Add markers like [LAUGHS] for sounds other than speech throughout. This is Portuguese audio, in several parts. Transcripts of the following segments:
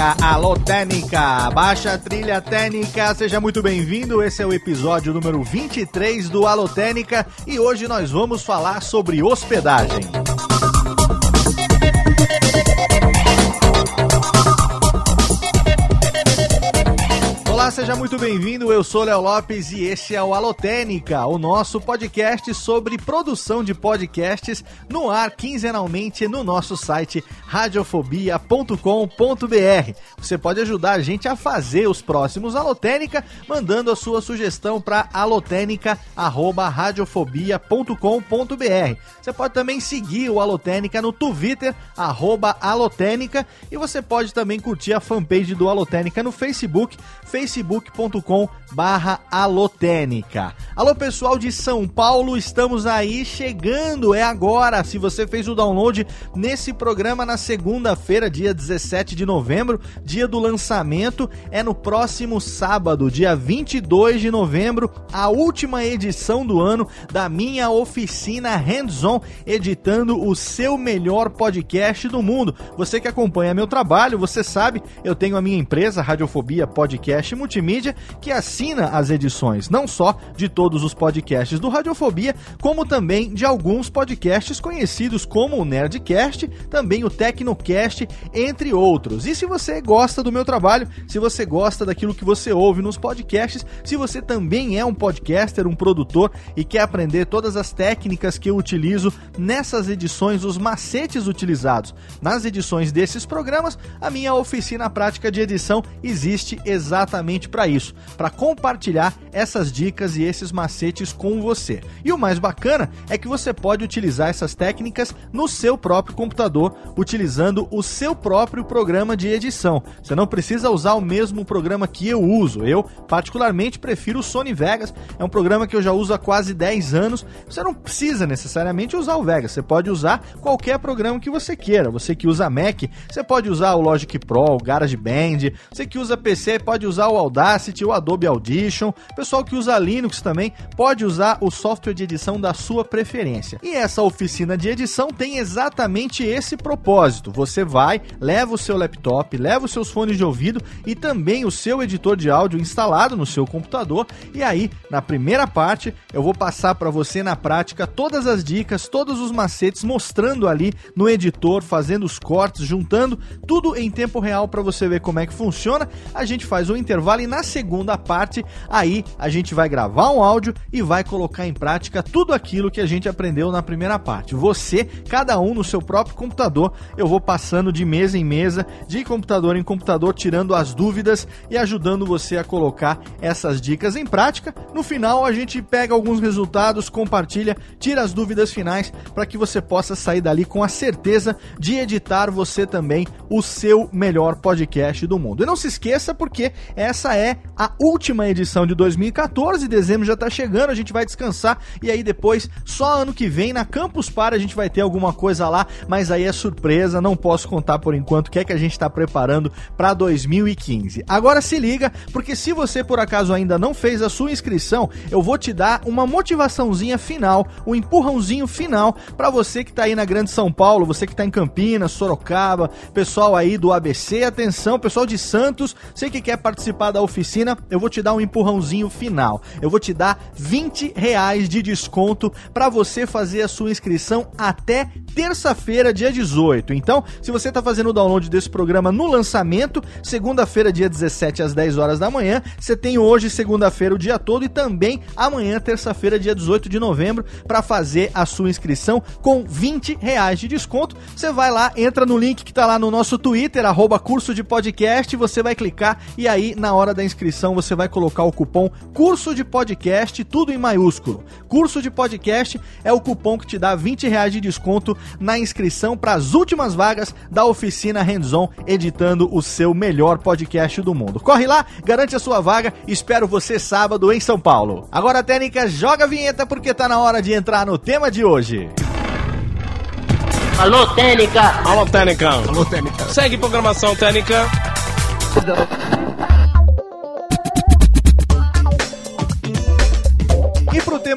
Técnica, alô Técnica, baixa trilha técnica, seja muito bem-vindo. Esse é o episódio número 23 do Alô Técnica e hoje nós vamos falar sobre hospedagem. Seja muito bem-vindo. Eu sou Léo Lopes e este é o Alotênica, o nosso podcast sobre produção de podcasts no ar quinzenalmente no nosso site radiofobia.com.br. Você pode ajudar a gente a fazer os próximos Alotênica mandando a sua sugestão para alotênica@radiofobia.com.br. Você pode também seguir o Alotênica no Twitter @alotênica e você pode também curtir a fanpage do Alotênica no Facebook, Facebook facebook.com barra alotênica. Alô pessoal de São Paulo, estamos aí chegando, é agora. Se você fez o download nesse programa na segunda-feira, dia 17 de novembro, dia do lançamento, é no próximo sábado, dia 22 de novembro, a última edição do ano da minha oficina Hands-On, editando o seu melhor podcast do mundo. Você que acompanha meu trabalho, você sabe, eu tenho a minha empresa Radiofobia Podcast multimídia que assina as edições não só de todos os podcasts do Radiofobia, como também de alguns podcasts conhecidos como o Nerdcast, também o Tecnocast, entre outros. E se você gosta do meu trabalho, se você gosta daquilo que você ouve nos podcasts, se você também é um podcaster, um produtor e quer aprender todas as técnicas que eu utilizo nessas edições, os macetes utilizados nas edições desses programas, a minha oficina prática de edição existe exatamente para isso, para compartilhar essas dicas e esses macetes com você. E o mais bacana é que você pode utilizar essas técnicas no seu próprio computador, utilizando o seu próprio programa de edição. Você não precisa usar o mesmo programa que eu uso. Eu, particularmente, prefiro o Sony Vegas, é um programa que eu já uso há quase 10 anos. Você não precisa necessariamente usar o Vegas, você pode usar qualquer programa que você queira. Você que usa Mac, você pode usar o Logic Pro, o GarageBand. Você que usa PC, pode usar o Audacity, o Adobe Audition. Pessoal que usa Linux também pode usar o software de edição da sua preferência. E essa oficina de edição tem exatamente esse propósito. Você vai, leva o seu laptop, leva os seus fones de ouvido e também o seu editor de áudio instalado no seu computador. E aí, na primeira parte, eu vou passar para você na prática todas as dicas, todos os macetes, mostrando ali no editor, fazendo os cortes, juntando tudo em tempo real para você ver como é que funciona. A gente faz um intervalo intervalo e na segunda parte, aí a gente vai gravar um áudio e vai colocar em prática tudo aquilo que a gente aprendeu na primeira parte. Você, cada um no seu próprio computador, eu vou passando de mesa em mesa, de computador em computador, tirando as dúvidas e ajudando você a colocar essas dicas em prática. No final, a gente pega alguns resultados, compartilha, tira as dúvidas finais para que você possa sair dali com a certeza de editar você também o seu melhor podcast do mundo. E não se esqueça porque essa essa é a última edição de 2014, dezembro já tá chegando, a gente vai descansar e aí depois, só ano que vem, na Campus Party a gente vai ter alguma coisa lá, mas aí é surpresa, não posso contar por enquanto o que é que a gente tá preparando para 2015. Agora se liga, porque se você por acaso ainda não fez a sua inscrição, eu vou te dar uma motivaçãozinha final, um empurrãozinho final para você que tá aí na Grande São Paulo, você que tá em Campinas, Sorocaba, pessoal aí do ABC, atenção, pessoal de Santos, você que quer participar da oficina, eu vou te dar um empurrãozinho final. Eu vou te dar dá 20 reais de desconto para você fazer a sua inscrição até terça-feira, dia 18. Então, se você está fazendo o download desse programa no lançamento, segunda-feira, dia 17, às 10 horas da manhã, você tem hoje, segunda-feira, o dia todo e também amanhã, terça-feira, dia 18 de novembro, para fazer a sua inscrição com 20 reais de desconto. Você vai lá, entra no link que está lá no nosso Twitter, arroba curso de podcast, você vai clicar e aí, na hora da inscrição, você vai colocar o cupom curso de podcast, tudo em maiúsculo. Curso de podcast é o cupom que te dá 20 reais de desconto na inscrição para as últimas vagas da oficina Hands-On, editando o seu melhor podcast do mundo. Corre lá, garante a sua vaga, espero você sábado em São Paulo. Agora, Técnica, joga a vinheta porque tá na hora de entrar no tema de hoje. Alô, Técnica! Alô, Técnica! Alô, Técnica! Segue programação Técnica!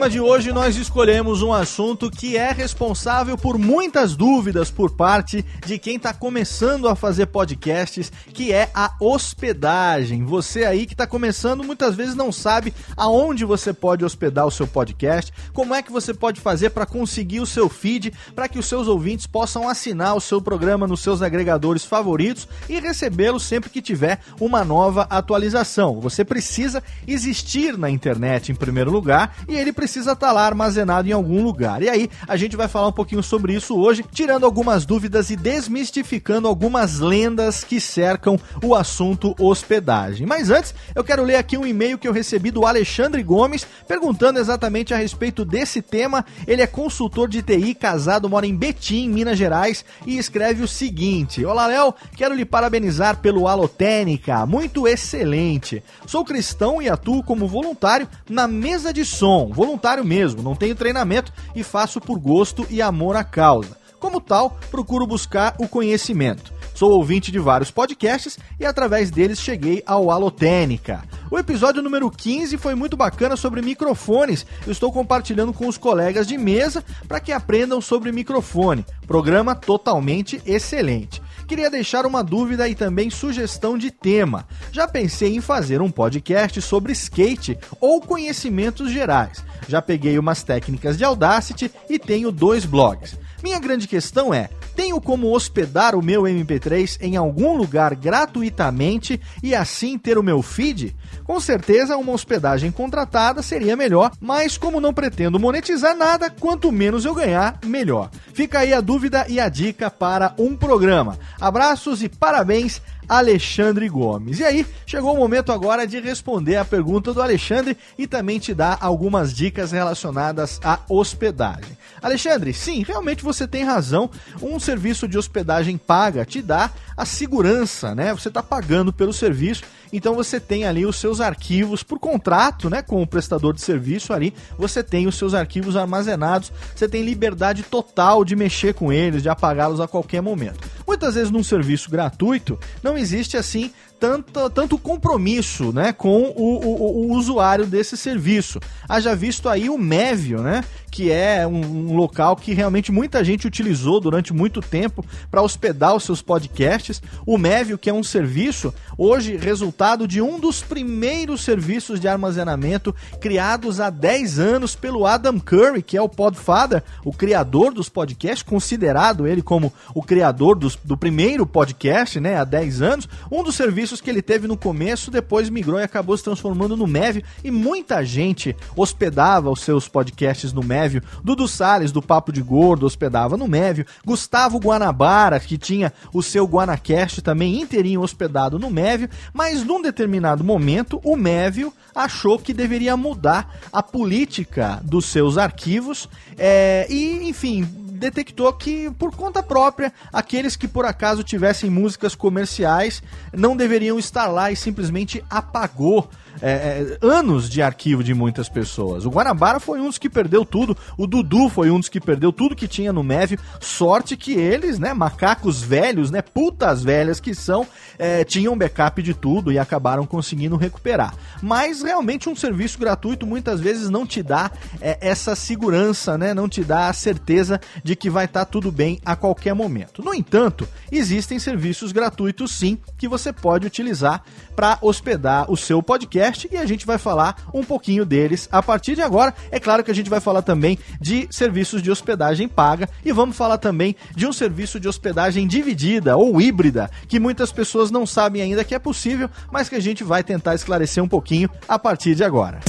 Tema de hoje, nós escolhemos um assunto que é responsável por muitas dúvidas por parte de quem está começando a fazer podcasts, que é a hospedagem. Você aí que está começando muitas vezes não sabe aonde você pode hospedar o seu podcast, como é que você pode fazer para conseguir o seu feed, para que os seus ouvintes possam assinar o seu programa nos seus agregadores favoritos e recebê-lo sempre que tiver uma nova atualização. Você precisa existir na internet em primeiro lugar e ele precisa estar tá lá armazenado em algum lugar. E aí, a gente vai falar um pouquinho sobre isso hoje, tirando algumas dúvidas e desmistificando algumas lendas que cercam o assunto hospedagem. Mas antes, eu quero ler aqui um e-mail que eu recebi do Alexandre Gomes, perguntando exatamente a respeito desse tema. Ele é consultor de TI, casado, mora em Betim, Minas Gerais, e escreve o seguinte: Olá, Léo, quero lhe parabenizar pelo Alotênica, muito excelente. Sou cristão e atuo como voluntário na mesa de som som, voluntário mesmo, não tenho treinamento e faço por gosto e amor à causa. Como tal, procuro buscar o conhecimento. Sou ouvinte de vários podcasts e através deles cheguei ao Alotênica. O episódio número 15 foi muito bacana sobre microfones. Eu estou compartilhando com os colegas de mesa para que aprendam sobre microfone. Programa totalmente excelente queria deixar uma dúvida e também sugestão de tema. Já pensei em fazer um podcast sobre skate ou conhecimentos gerais. Já peguei umas técnicas de Audacity e tenho dois blogs. Minha grande questão é: tenho como hospedar o meu MP3 em algum lugar gratuitamente e assim ter o meu feed? Com certeza, uma hospedagem contratada seria melhor, mas como não pretendo monetizar nada, quanto menos eu ganhar, melhor. Fica aí a dúvida e a dica para um programa. Abraços e parabéns Alexandre Gomes. E aí, chegou o momento agora de responder a pergunta do Alexandre e também te dar algumas dicas relacionadas à hospedagem. Alexandre, sim, realmente você tem razão. Um serviço de hospedagem paga te dá a segurança, né? Você está pagando pelo serviço, então você tem ali os seus arquivos por contrato, né? Com o prestador de serviço ali, você tem os seus arquivos armazenados, você tem liberdade total de mexer com eles, de apagá-los a qualquer momento. Muitas vezes num serviço gratuito não existe assim tanto, tanto compromisso né, com o, o, o, usuário desse serviço. Haja visto aí o Mevio, né, que é um, um local que realmente muita gente utilizou durante muito tempo para hospedar os seus podcasts. O Mevio, que é um serviço, hoje resultado de um dos primeiros serviços de armazenamento criados há 10 anos pelo Adam Curry, que é o Podfather, o criador dos podcasts, considerado ele como o criador dos, do primeiro podcast, né, há 10 anos. Um dos serviços que ele teve no começo, depois migrou e acabou se transformando no Mévio. E muita gente hospedava os seus podcasts no Mévio. Dudu Salles, do Papo de Gordo, hospedava no Mévio. Gustavo Guanabara, que tinha o seu Guanacast também inteirinho hospedado no Mévio. Mas num determinado momento, o Mévio achou que deveria mudar a política dos seus arquivos. É, e, enfim, detectou que, por conta própria, aqueles que por acaso tivessem músicas comerciais não deveriam estar lá e simplesmente apagou é, é, anos de arquivo de muitas pessoas. O Guanabara foi um dos que perdeu tudo, o Dudu foi um dos que perdeu tudo que tinha no Mev. Sorte que eles, né, macacos velhos, né, putas velhas que são, é, tinham backup de tudo e acabaram conseguindo recuperar. Mas realmente um serviço gratuito muitas vezes não te dá é, essa segurança, né, não te dá a certeza de que vai estar tá tudo bem a qualquer momento. No entanto, existem serviços gratuitos sim que você pode utilizar para hospedar o seu podcast podcast e a gente vai falar um pouquinho deles a partir de agora. É claro que a gente vai falar também de serviços de hospedagem paga e vamos falar também de um serviço de hospedagem dividida ou híbrida, que muitas pessoas não sabem ainda que é possível, mas que a gente vai tentar esclarecer um pouquinho a partir de agora.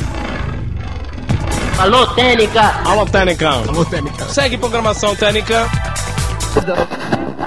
Alô, Técnica! Alô, Técnica! Alô, Técnica! Segue programação Técnica!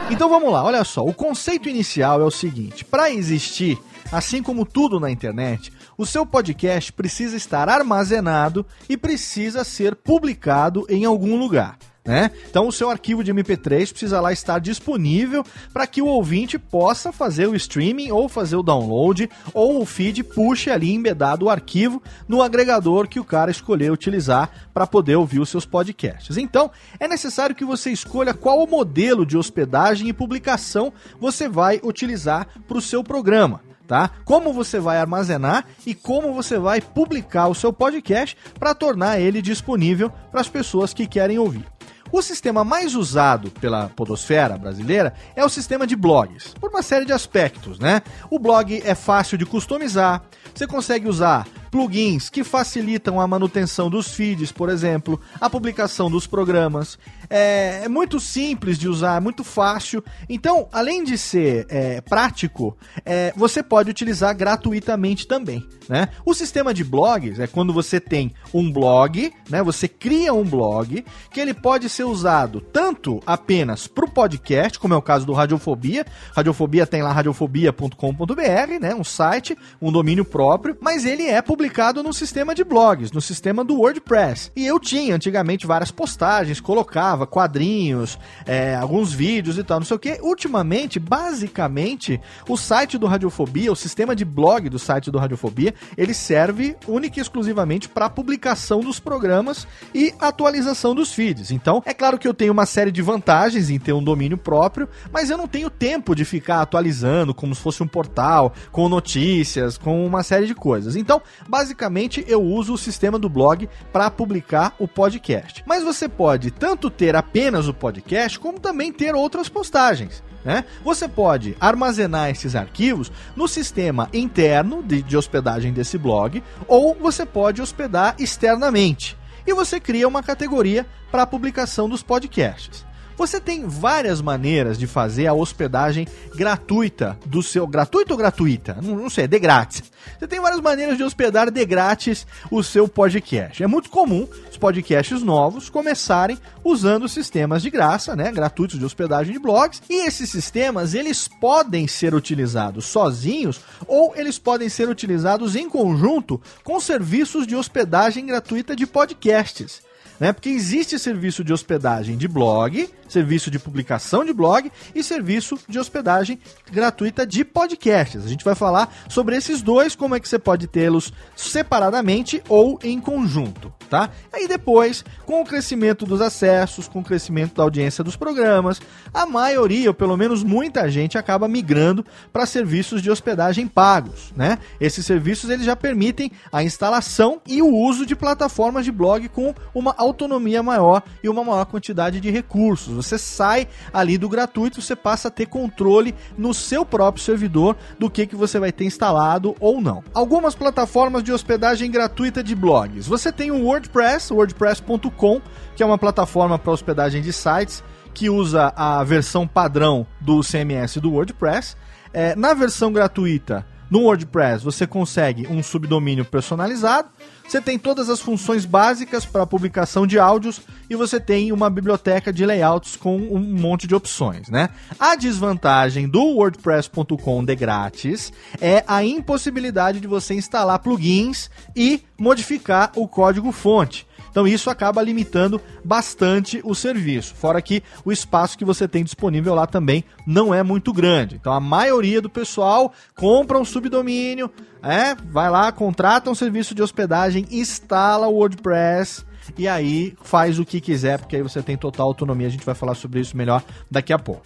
Então vamos lá, olha só. O conceito inicial é o seguinte: para existir, assim como tudo na internet, o seu podcast precisa estar armazenado e precisa ser publicado em algum lugar. Né? Então o seu arquivo de MP3 precisa lá estar disponível para que o ouvinte possa fazer o streaming ou fazer o download ou o feed puxe ali embedado o arquivo no agregador que o cara escolher utilizar para poder ouvir os seus podcasts. Então é necessário que você escolha qual modelo de hospedagem e publicação você vai utilizar para o seu programa tá? Como você vai armazenar e como você vai publicar o seu podcast para tornar ele disponível para as pessoas que querem ouvir. O sistema mais usado pela podosfera brasileira é o sistema de blogs, por uma série de aspectos, né? O blog é fácil de customizar, você consegue usar plugins que facilitam a manutenção dos feeds, por exemplo, a publicação dos programas. É, é muito simples de usar, é muito fácil. Então, além de ser é, prático, é, você pode utilizar gratuitamente também. Né? O sistema de blogs é quando você tem um blog, né? Você cria um blog que ele pode ser usado tanto apenas para o podcast, como é o caso do Radiofobia. Radiofobia tem lá radiofobia.com.br, né? Um site, um domínio próprio, mas ele é publicado no sistema de blogs, no sistema do WordPress. E eu tinha antigamente várias postagens, colocava quadrinhos, é, alguns vídeos e tal, não sei o que. Ultimamente, basicamente, o site do Radiofobia, o sistema de blog do site do Radiofobia, ele serve única e exclusivamente para publicação dos programas e atualização dos feeds. Então, é claro que eu tenho uma série de vantagens em ter um domínio próprio, mas eu não tenho tempo de ficar atualizando como se fosse um portal, com notícias, com uma série de coisas. Então, basicamente eu uso o sistema do blog para publicar o podcast. Mas você pode tanto ter apenas o podcast, como também ter outras postagens. Né? Você pode armazenar esses arquivos no sistema interno de, de hospedagem desse blog, ou você pode hospedar externamente. E você cria uma categoria para a publicação dos podcasts. Você tem várias maneiras de fazer a hospedagem gratuita do seu. Gratuita ou gratuita? Não, não sei, é de grátis. Você tem várias maneiras de hospedar de grátis o seu podcast. É muito comum os podcasts novos começarem usando sistemas de graça, né, gratuitos de hospedagem de blogs, e esses sistemas eles podem ser utilizados sozinhos ou eles podem ser utilizados em conjunto com serviços de hospedagem gratuita de podcasts né? Porque existe serviço de hospedagem de blog, serviço de publicação de blog e serviço de hospedagem gratuita de podcasts. A gente vai falar sobre esses dois, como é que você pode tê-los separadamente ou em conjunto, tá? Aí depois, com o crescimento dos acessos, com o crescimento da audiência dos programas, a maioria, ou pelo menos muita gente, acaba migrando para serviços de hospedagem pagos, né? Esses serviços eles já permitem a instalação e o uso de plataformas de blog com uma autonomia maior e uma maior quantidade de recursos. Você sai ali do gratuito, você passa a ter controle no seu próprio servidor do que, que você vai ter instalado ou não. Algumas plataformas de hospedagem gratuita de blogs. Você tem o WordPress, wordpress.com, que é uma plataforma para hospedagem de sites que usa a versão padrão do CMS do WordPress. É, na versão gratuita, no WordPress, você consegue um subdomínio personalizado você tem todas as funções básicas para publicação de áudios e você tem uma biblioteca de layouts com um monte de opções, né? A desvantagem do WordPress.com de grátis é a impossibilidade de você instalar plugins e modificar o código fonte. Então isso acaba limitando bastante o serviço. Fora que o espaço que você tem disponível lá também não é muito grande. Então a maioria do pessoal compra um subdomínio, é, vai lá, contrata um serviço de hospedagem, instala o WordPress e aí faz o que quiser, porque aí você tem total autonomia. A gente vai falar sobre isso melhor daqui a pouco.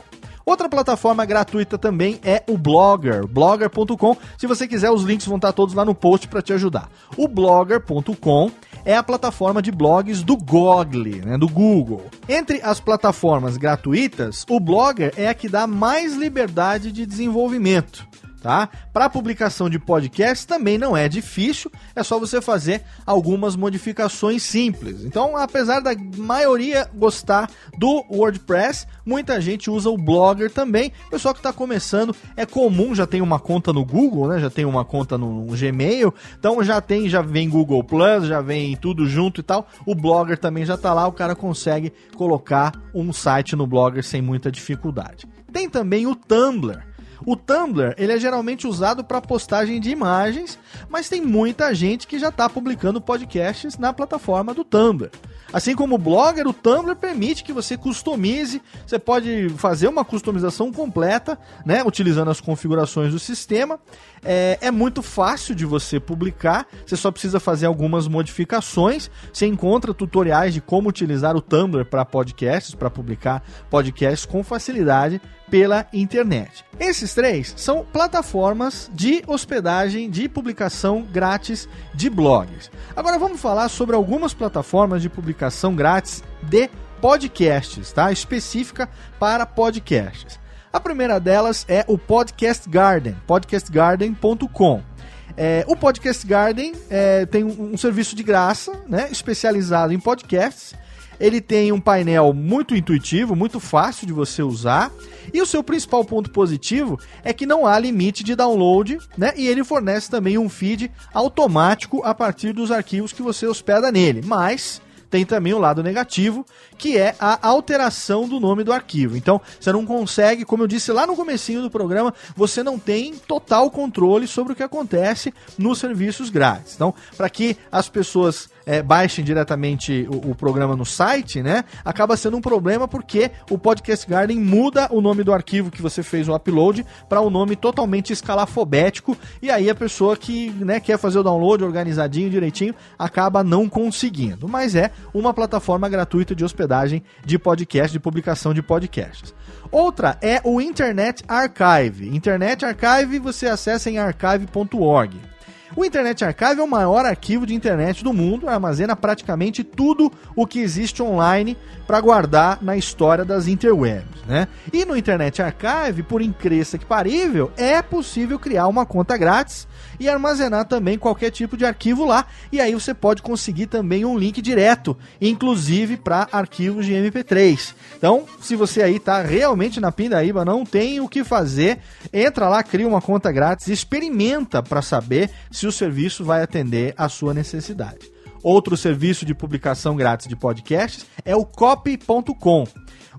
Outra plataforma gratuita também é o Blogger, blogger.com. Se você quiser, os links vão estar todos lá no post para te ajudar. O blogger.com é a plataforma de blogs do Google, né, do Google. Entre as plataformas gratuitas, o Blogger é a que dá mais liberdade de desenvolvimento. Tá? Para publicação de podcast também não é difícil, é só você fazer algumas modificações simples. Então, apesar da maioria gostar do WordPress, muita gente usa o Blogger também. Pessoal que está começando é comum, já tem uma conta no Google, né? Já tem uma conta no, no Gmail, então já tem, já vem Google Plus, já vem tudo junto e tal. O Blogger também já está lá, o cara consegue colocar um site no Blogger sem muita dificuldade. Tem também o Tumblr. O Tumblr ele é geralmente usado para postagem de imagens, mas tem muita gente que já está publicando podcasts na plataforma do Tumblr. Assim como o Blogger, o Tumblr permite que você customize, você pode fazer uma customização completa, né, utilizando as configurações do sistema. É, é, muito fácil de você publicar, você só precisa fazer algumas modificações. Você encontra tutoriais de como utilizar o Tumblr para podcasts, para publicar podcasts com facilidade pela internet. Esses três são plataformas de hospedagem, de publicação grátis de blogs. Agora vamos falar sobre algumas plataformas de publicação grátis de podcasts, tá? Específica para podcasts. A primeira delas é o Podcast Garden, podcastgarden.com. É, o Podcast Garden é, tem um, um, serviço de graça, né, especializado em podcasts. Ele tem um painel muito intuitivo, muito fácil de você usar. E o seu principal ponto positivo é que não há limite de download, né? E ele fornece também um feed automático a partir dos arquivos que você hospeda nele. Mas tem também o lado negativo, que é a alteração do nome do arquivo. Então, você não consegue, como eu disse lá no comecinho do programa, você não tem total controle sobre o que acontece nos serviços grátis. Então, para que as pessoas é, baixem diretamente o, o, programa no site, né? Acaba sendo um problema porque o Podcast Garden muda o nome do arquivo que você fez o upload para um nome totalmente escalafobético e aí a pessoa que né, quer fazer o download organizadinho, direitinho, acaba não conseguindo. Mas é uma plataforma gratuita de hospedagem de podcast, de publicação de podcasts. Outra é o Internet Archive. Internet Archive você acessa em archive.org. O Internet Archive é o maior arquivo de internet do mundo, armazena praticamente tudo o que existe online para guardar na história das interwebs, né? E no Internet Archive, por incrível que parível, é possível criar uma conta grátis e armazenar também qualquer tipo de arquivo lá. E aí você pode conseguir também um link direto, inclusive para arquivos de MP3. Então, se você aí tá realmente na pindaíba, não tem o que fazer, entra lá, cria uma conta grátis, experimenta para saber se o serviço vai atender a sua necessidade. Outro serviço de publicação grátis de podcasts é o copy.com.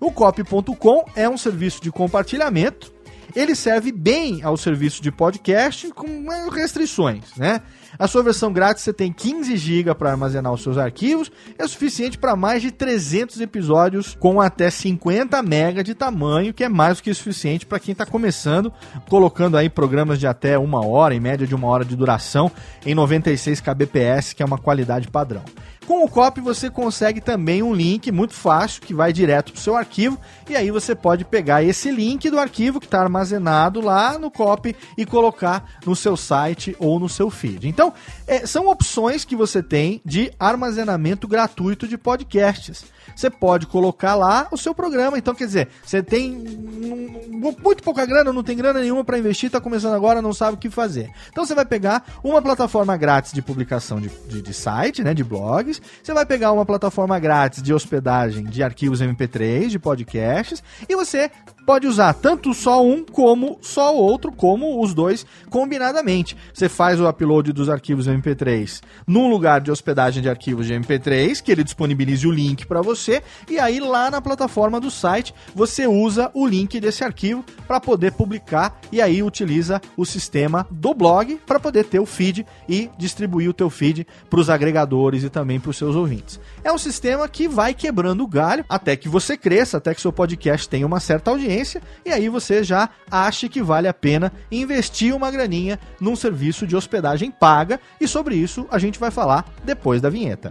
O copy.com é um serviço de compartilhamento ele serve bem ao serviço de podcast com restrições, né? A sua versão grátis você tem 15 GB para armazenar os seus arquivos, é suficiente para mais de 300 episódios com até 50 MB de tamanho, que é mais do que suficiente para quem está começando, colocando aí programas de até uma hora, em média de uma hora de duração, em 96 kbps, que é uma qualidade padrão. Com o copy você consegue também um link muito fácil que vai direto para o seu arquivo e aí você pode pegar esse link do arquivo que está armazenado lá no copy e colocar no seu site ou no seu feed. Então, é, são opções que você tem de armazenamento gratuito de podcasts você pode colocar lá o seu programa. Então, quer dizer, você tem muito pouca grana, não tem grana nenhuma para investir, está começando agora, não sabe o que fazer. Então, você vai pegar uma plataforma grátis de publicação de, de, de site, né, de blogs. Você vai pegar uma plataforma grátis de hospedagem de arquivos MP3, de podcasts, e você pode usar tanto só um como só o outro, como os dois combinadamente. Você faz o upload dos arquivos MP3 num lugar de hospedagem de arquivos de MP3, que ele disponibilize o link para você, e aí lá na plataforma do site você usa o link desse arquivo para poder publicar e aí utiliza o sistema do blog para poder ter o feed e distribuir o teu feed para os agregadores e também para os seus ouvintes. É um sistema que vai quebrando o galho até que você cresça, até que seu podcast tenha uma certa audiência audiência, e aí você já acha que vale a pena investir uma graninha num serviço de hospedagem paga, e sobre isso a gente vai falar depois da vinheta.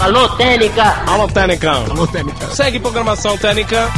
Alô, Técnica! Alô, Técnica! Alô, Técnica! Segue programação Técnica!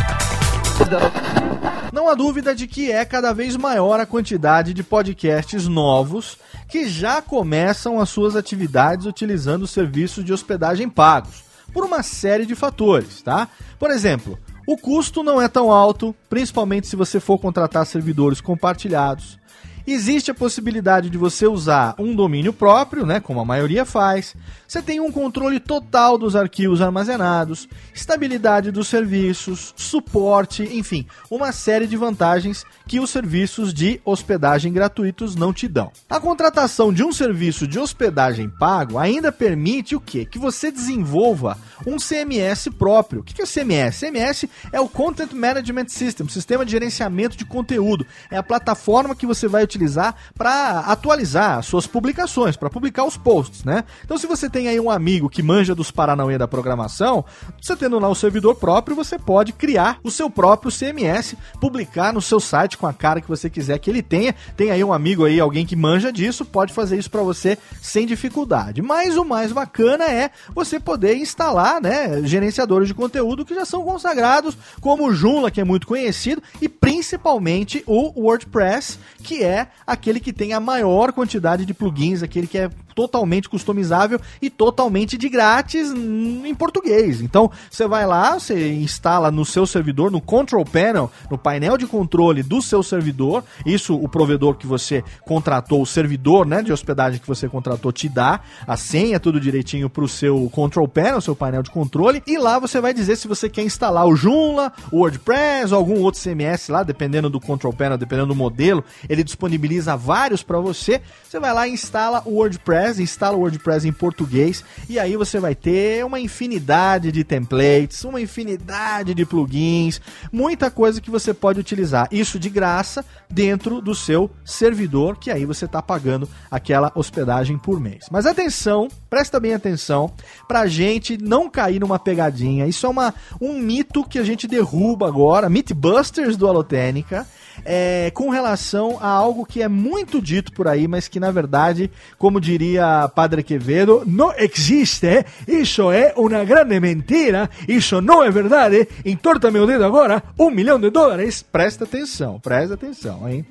Não há dúvida de que é cada vez maior a quantidade de podcasts novos que já começam as suas atividades utilizando serviços de hospedagem pagos, por uma série de fatores, tá? Por exemplo, O custo não é tão alto, principalmente se você for contratar servidores compartilhados. Existe a possibilidade de você usar um domínio próprio, né, como a maioria faz. Você tem um controle total dos arquivos armazenados, estabilidade dos serviços, suporte, enfim, uma série de vantagens que os serviços de hospedagem gratuitos não te dão. A contratação de um serviço de hospedagem pago ainda permite o quê? Que você desenvolva um CMS próprio. O que é o CMS? CMS é o Content Management System, sistema de gerenciamento de conteúdo. É a plataforma que você vai utilizar para atualizar suas publicações, para publicar os posts, né? Então, se você tem aí um amigo que manja dos Paranauê da programação, você tendo lá o servidor próprio, você pode criar o seu próprio CMS, publicar no seu site com a cara que você quiser que ele tenha. Tem aí um amigo aí, alguém que manja disso, pode fazer isso para você sem dificuldade. Mas o mais bacana é você poder instalar, né, gerenciadores de conteúdo que já são consagrados, como o Joomla, que é muito conhecido, e principalmente o WordPress, que é aquele que tem a maior quantidade de plugins, aquele que é totalmente customizável e totalmente de grátis em português. Então, você vai lá, você instala no seu servidor, no control panel, no painel de controle do seu servidor. Isso o provedor que você contratou, o servidor, né, de hospedagem que você contratou te dá a senha tudo direitinho para o seu control panel, seu painel de controle, e lá você vai dizer se você quer instalar o Joomla, o WordPress algum outro CMS lá, dependendo do control panel, dependendo do modelo, ele disponibiliza vários para você. Você vai lá e instala o WordPress WordPress, instala o WordPress em português e aí você vai ter uma infinidade de templates, uma infinidade de plugins, muita coisa que você pode utilizar. Isso de graça dentro do seu servidor, que aí você está pagando aquela hospedagem por mês. Mas atenção, presta bem atenção, para a gente não cair numa pegadinha. Isso é uma, um mito que a gente derruba agora, Mythbusters do Alotênica é, com relação a algo que é muito dito por aí, mas que na verdade, como diria Padre Quevedo, não existe. Isso é uma grande mentira. Isso não é verdade. Entorta meu dedo agora. Um milhão de dólares. Presta atenção, presta atenção, hein?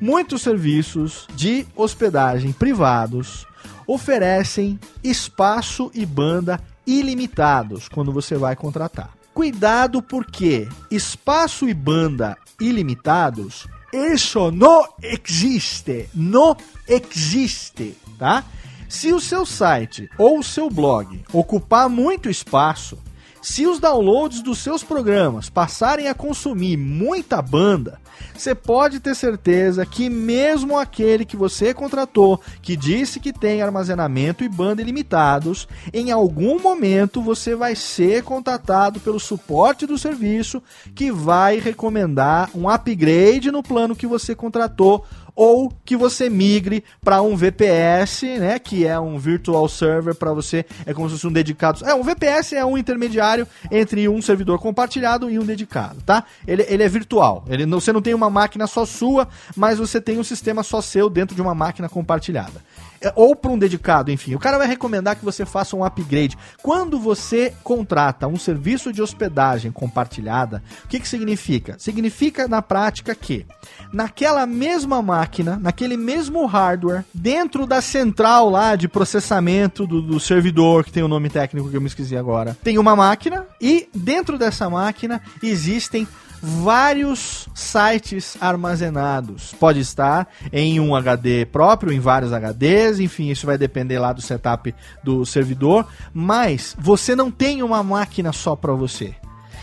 Muitos serviços de hospedagem privados oferecem espaço e banda ilimitados quando você vai contratar. Cuidado porque espaço e banda ilimitados, isso não existe, não existe, tá? Se o seu site ou o seu blog ocupar muito espaço, se os downloads dos seus programas passarem a consumir muita banda, você pode ter certeza que mesmo aquele que você contratou, que disse que tem armazenamento e banda ilimitados, em algum momento você vai ser contatado pelo suporte do serviço que vai recomendar um upgrade no plano que você contratou ou que você migre para um VPS, né, que é um virtual server para você, é como se fosse um dedicado. É, um VPS é um intermediário entre um servidor compartilhado e um dedicado, tá? Ele, ele é virtual. Ele não, você não tem uma máquina só sua, mas você tem um sistema só seu dentro de uma máquina compartilhada. Ou para um dedicado, enfim. O cara vai recomendar que você faça um upgrade. Quando você contrata um serviço de hospedagem compartilhada, o que, que significa? Significa na prática que naquela mesma máquina, naquele mesmo hardware, dentro da central lá de processamento do, do servidor, que tem o um nome técnico que eu me esqueci agora, tem uma máquina e dentro dessa máquina existem vários sites armazenados. Pode estar em um HD próprio, em vários HDs, enfim, isso vai depender lá do setup do servidor, mas você não tem uma máquina só para você.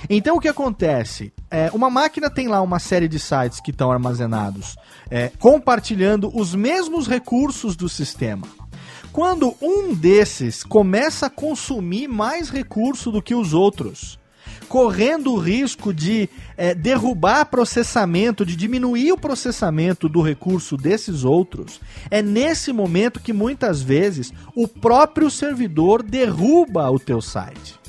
Então o que acontece? É, uma máquina tem lá uma série de sites que estão armazenados, é, compartilhando os mesmos recursos do sistema. Quando um desses começa a consumir mais recurso do que os outros, correndo o risco de é, derrubar processamento, de diminuir o processamento do recurso desses outros, é nesse momento que muitas vezes o próprio servidor derruba o teu site.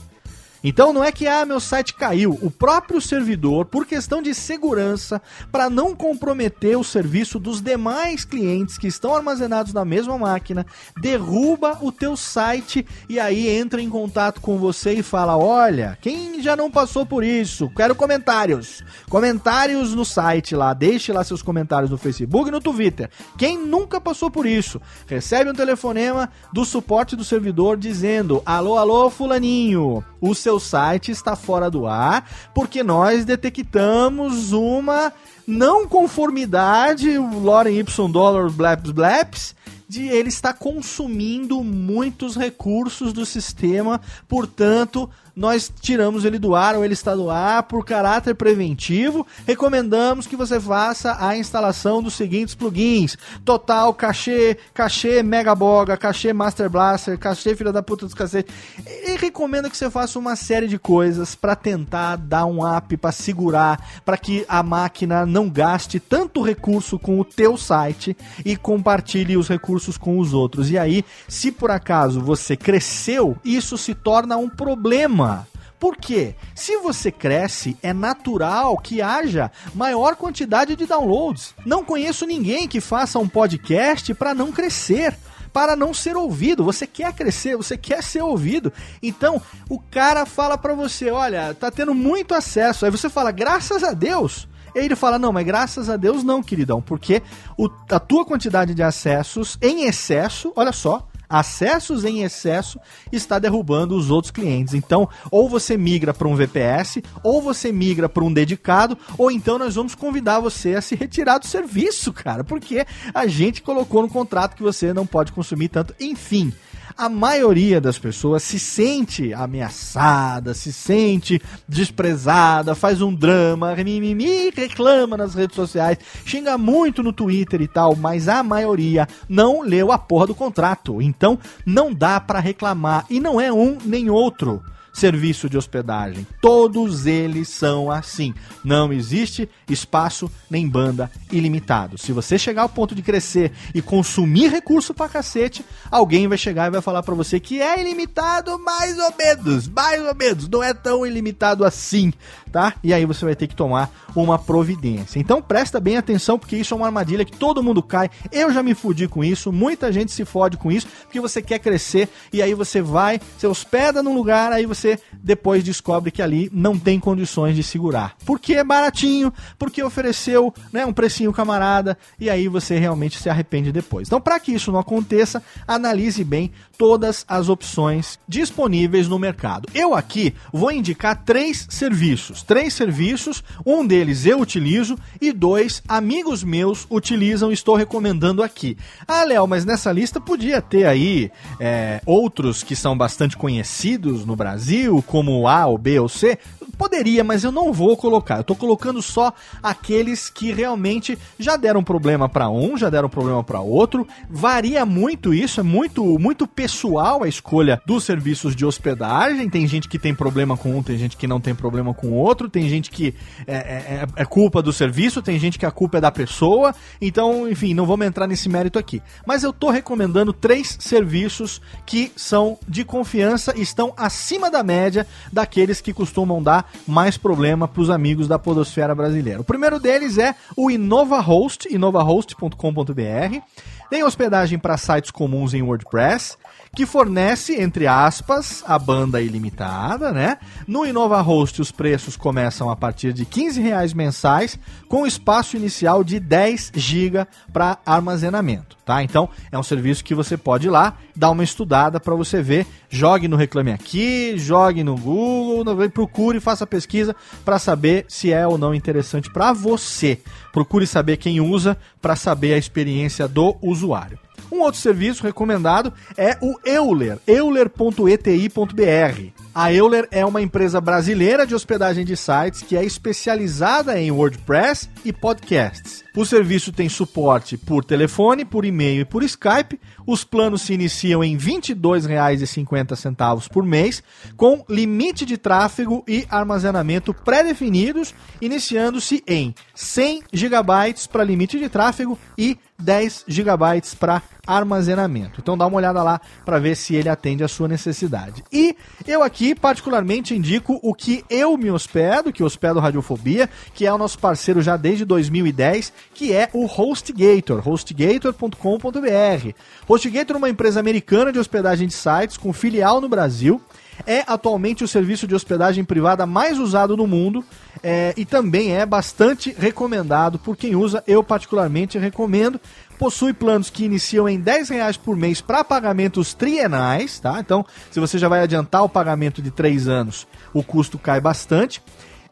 Então não é que ah, meu site caiu, o próprio servidor, por questão de segurança, para não comprometer o serviço dos demais clientes que estão armazenados na mesma máquina, derruba o teu site e aí entra em contato com você e fala: "Olha, quem já não passou por isso? Quero comentários. Comentários no site lá, deixe lá seus comentários no Facebook e no Twitter. Quem nunca passou por isso, recebe um telefonema do suporte do servidor dizendo: "Alô, alô, fulaninho, o seu seu site está fora do ar porque nós detectamos uma não conformidade, o Loren Y Dollar Blaps Blaps, de ele estar consumindo muitos recursos do sistema, portanto, nós tiramos ele do ar ou ele está do ar por caráter preventivo. Recomendamos que você faça a instalação dos seguintes plugins: Total, Cachê, Cachê Megaboga, Cachê Master Blaster, Cachê Filha da Puta dos Cacete. E recomenda que você faça uma série de coisas para tentar dar um up, para segurar, para que a máquina não gaste tanto recurso com o teu site e compartilhe os recursos com os outros. E aí, se por acaso você cresceu, isso se torna um problema por quê? Se você cresce, é natural que haja maior quantidade de downloads. Não conheço ninguém que faça um podcast para não crescer para não ser ouvido. Você quer crescer, você quer ser ouvido. Então, o cara fala para você, olha, tá tendo muito acesso. Aí você fala, graças a Deus. E ele fala, não, mas graças a Deus não, queridão, porque o, a tua quantidade de acessos em excesso, olha só, acessos em excesso está derrubando os outros clientes. Então, ou você migra para um VPS, ou você migra para um dedicado, ou então nós vamos convidar você a se retirar do serviço, cara, porque a gente colocou no contrato que você não pode consumir tanto. Enfim, a maioria das pessoas se sente ameaçada, se sente desprezada, faz um drama, mimimi, reclama nas redes sociais, xinga muito no Twitter e tal, mas a maioria não leu a porra do contrato. Então não dá para reclamar e não é um nem outro serviço de hospedagem. Todos eles são assim. Não existe espaço nem banda ilimitado. Se você chegar ao ponto de crescer e consumir recurso pra cacete, alguém vai chegar e vai falar para você que é ilimitado mais ou menos, mais ou menos, não é tão ilimitado assim, tá? E aí você vai ter que tomar uma providência. Então presta bem atenção porque isso é uma armadilha que todo mundo cai. Eu já me fudi com isso, muita gente se fode com isso, porque você quer crescer e aí você vai, você hospeda num lugar, aí você depois descobre que ali não tem condições de segurar. Porque é baratinho, porque ofereceu, né, um precinho camarada e aí você realmente se arrepende depois. Então, para que isso não aconteça, analise bem todas as opções disponíveis no mercado. Eu aqui vou indicar três serviços, três serviços, um deles deles eu utilizo e dois amigos meus utilizam e estou recomendando aqui. Ah, Léo, mas nessa lista podia ter aí é, outros que são bastante conhecidos no Brasil, como A ou B ou C. Poderia, mas eu não vou colocar. Eu tô colocando só aqueles que realmente já deram problema para um, já deram problema para outro. Varia muito isso, é muito muito pessoal a escolha dos serviços de hospedagem. Tem gente que tem problema com um, tem gente que não tem problema com outro, tem gente que é, é, é, é culpa do serviço, tem gente que a culpa é da pessoa. Então, enfim, não vamos entrar nesse mérito aqui. Mas eu tô recomendando três serviços que são de confiança e estão acima da média daqueles que costumam dar mais problema para os amigos da podosfera brasileira. O primeiro deles é o InnovaHost, innovahost.com.br. Tem hospedagem para sites comuns em WordPress que fornece, entre aspas, a banda ilimitada, né? No InnovaHost os preços começam a partir de 15 reais mensais, com espaço inicial de 10 GB para armazenamento, tá? Então é um serviço que você pode ir lá, dar uma estudada para você ver, jogue no Reclame Aqui, jogue no Google, procure, faça pesquisa para saber se é ou não interessante para você. Procure saber quem usa para saber a experiência do usuário. Um outro serviço recomendado é o Euler, euler.eti.br. A Euler é uma empresa brasileira de hospedagem de sites que é especializada em WordPress e podcasts. O serviço tem suporte por telefone, por e-mail e por Skype. Os planos se iniciam em R$ 22,50 por mês, com limite de tráfego e armazenamento pré-definidos, iniciando-se em 100 GB para limite de tráfego e 10 GB para armazenamento. Então dá uma olhada lá para ver se ele atende a sua necessidade. E eu aqui particularmente indico o que eu me hospedo, que hospedo Radiofobia, que é o nosso parceiro já desde 2010, que é o HostGator, hostgator.com.br. HostGator é uma empresa americana de hospedagem de sites com filial no Brasil é atualmente o serviço de hospedagem privada mais usado no mundo. É, e também é bastante recomendado por quem usa. Eu, particularmente, recomendo possui planos que iniciam em 10 reais por mês para pagamentos trienais, tá? Então, se você já vai adiantar o pagamento de 3 anos, o custo cai bastante.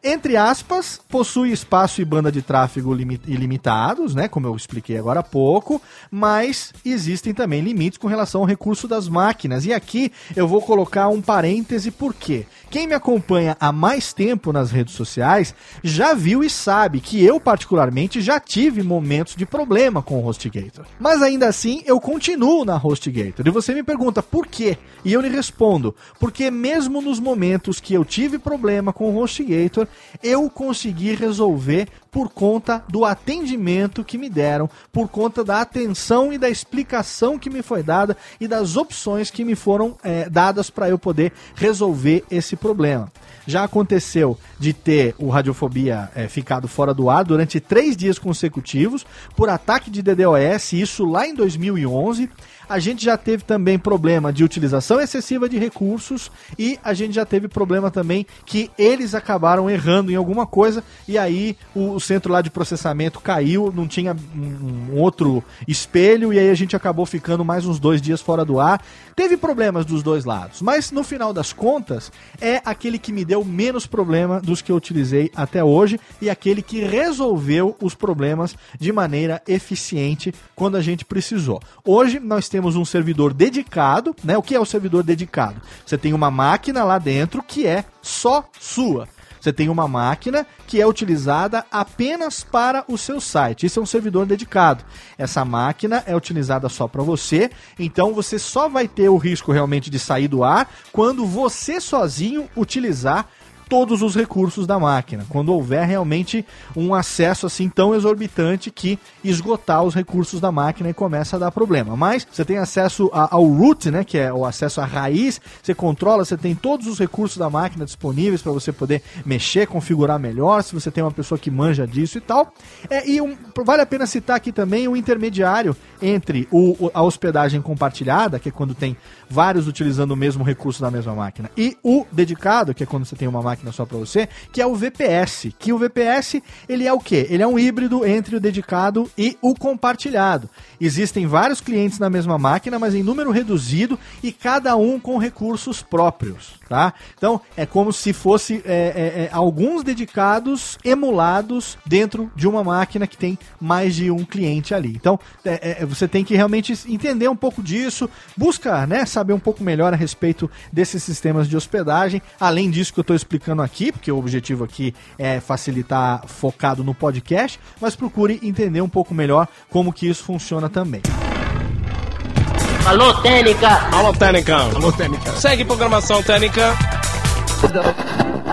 Entre aspas, possui espaço e banda de tráfego ilimitados, né? Como eu expliquei agora há pouco, mas existem também limites com relação ao recurso das máquinas. E aqui eu vou colocar um parêntese por quê? Quem me acompanha há mais tempo nas redes sociais já viu e sabe que eu, particularmente, já tive momentos de problema com o HostGator. Mas ainda assim, eu continuo na HostGator. E você me pergunta por quê? E eu lhe respondo: porque mesmo nos momentos que eu tive problema com o HostGator, eu consegui resolver por conta do atendimento que me deram, por conta da atenção e da explicação que me foi dada e das opções que me foram é, dadas para eu poder resolver esse problema. Já aconteceu de ter o Radiofobia é, ficado fora do ar durante três dias consecutivos por ataque de DDoS, isso lá em 2011. A gente já teve também problema de utilização excessiva de recursos e a gente já teve problema também que eles acabaram errando em alguma coisa e aí o, o centro lá de processamento caiu, não tinha um, um outro espelho e aí a gente acabou ficando mais uns dois dias fora do ar. Teve problemas dos dois lados, mas no final das contas é aquele que me deu menos problema dos que eu utilizei até hoje e aquele que resolveu os problemas de maneira eficiente quando a gente precisou. Hoje nós temos temos um servidor dedicado, né? O que é o servidor dedicado? Você tem uma máquina lá dentro que é só sua. Você tem uma máquina que é utilizada apenas para o seu site. Isso é um servidor dedicado. Essa máquina é utilizada só para você, então você só vai ter o risco realmente de sair do ar quando você sozinho utilizar todos os recursos da máquina, quando houver realmente um acesso assim tão exorbitante que esgotar os recursos da máquina e começa a dar problema. Mas você tem acesso a, ao root, né, que é o acesso à raiz, você controla, você tem todos os recursos da máquina disponíveis para você poder mexer, configurar melhor, se você tem uma pessoa que manja disso e tal. É, e um, vale a pena citar aqui também o intermediário entre o, a hospedagem compartilhada, que é quando tem vários utilizando o mesmo recurso da mesma máquina, e o dedicado, que é quando você tem uma máquina só para você, que é o VPS. Que o VPS, ele é o quê? Ele é um híbrido entre o dedicado e o compartilhado. Existem vários clientes na mesma máquina, mas em número reduzido e cada um com recursos próprios, tá? Então, é como se fosse é, é, é alguns dedicados emulados dentro de uma máquina que tem mais de um cliente ali. Então, é, é, você tem que realmente entender um pouco disso, busca, né, saber um pouco melhor a respeito desses sistemas de hospedagem, além disso que eu estou explicando aqui, porque o objetivo aqui é facilitar focado no podcast, mas procure entender um pouco melhor como que isso funciona também. Alô, Técnica! Alô, Técnica! Alô, Técnica! Segue programação Técnica!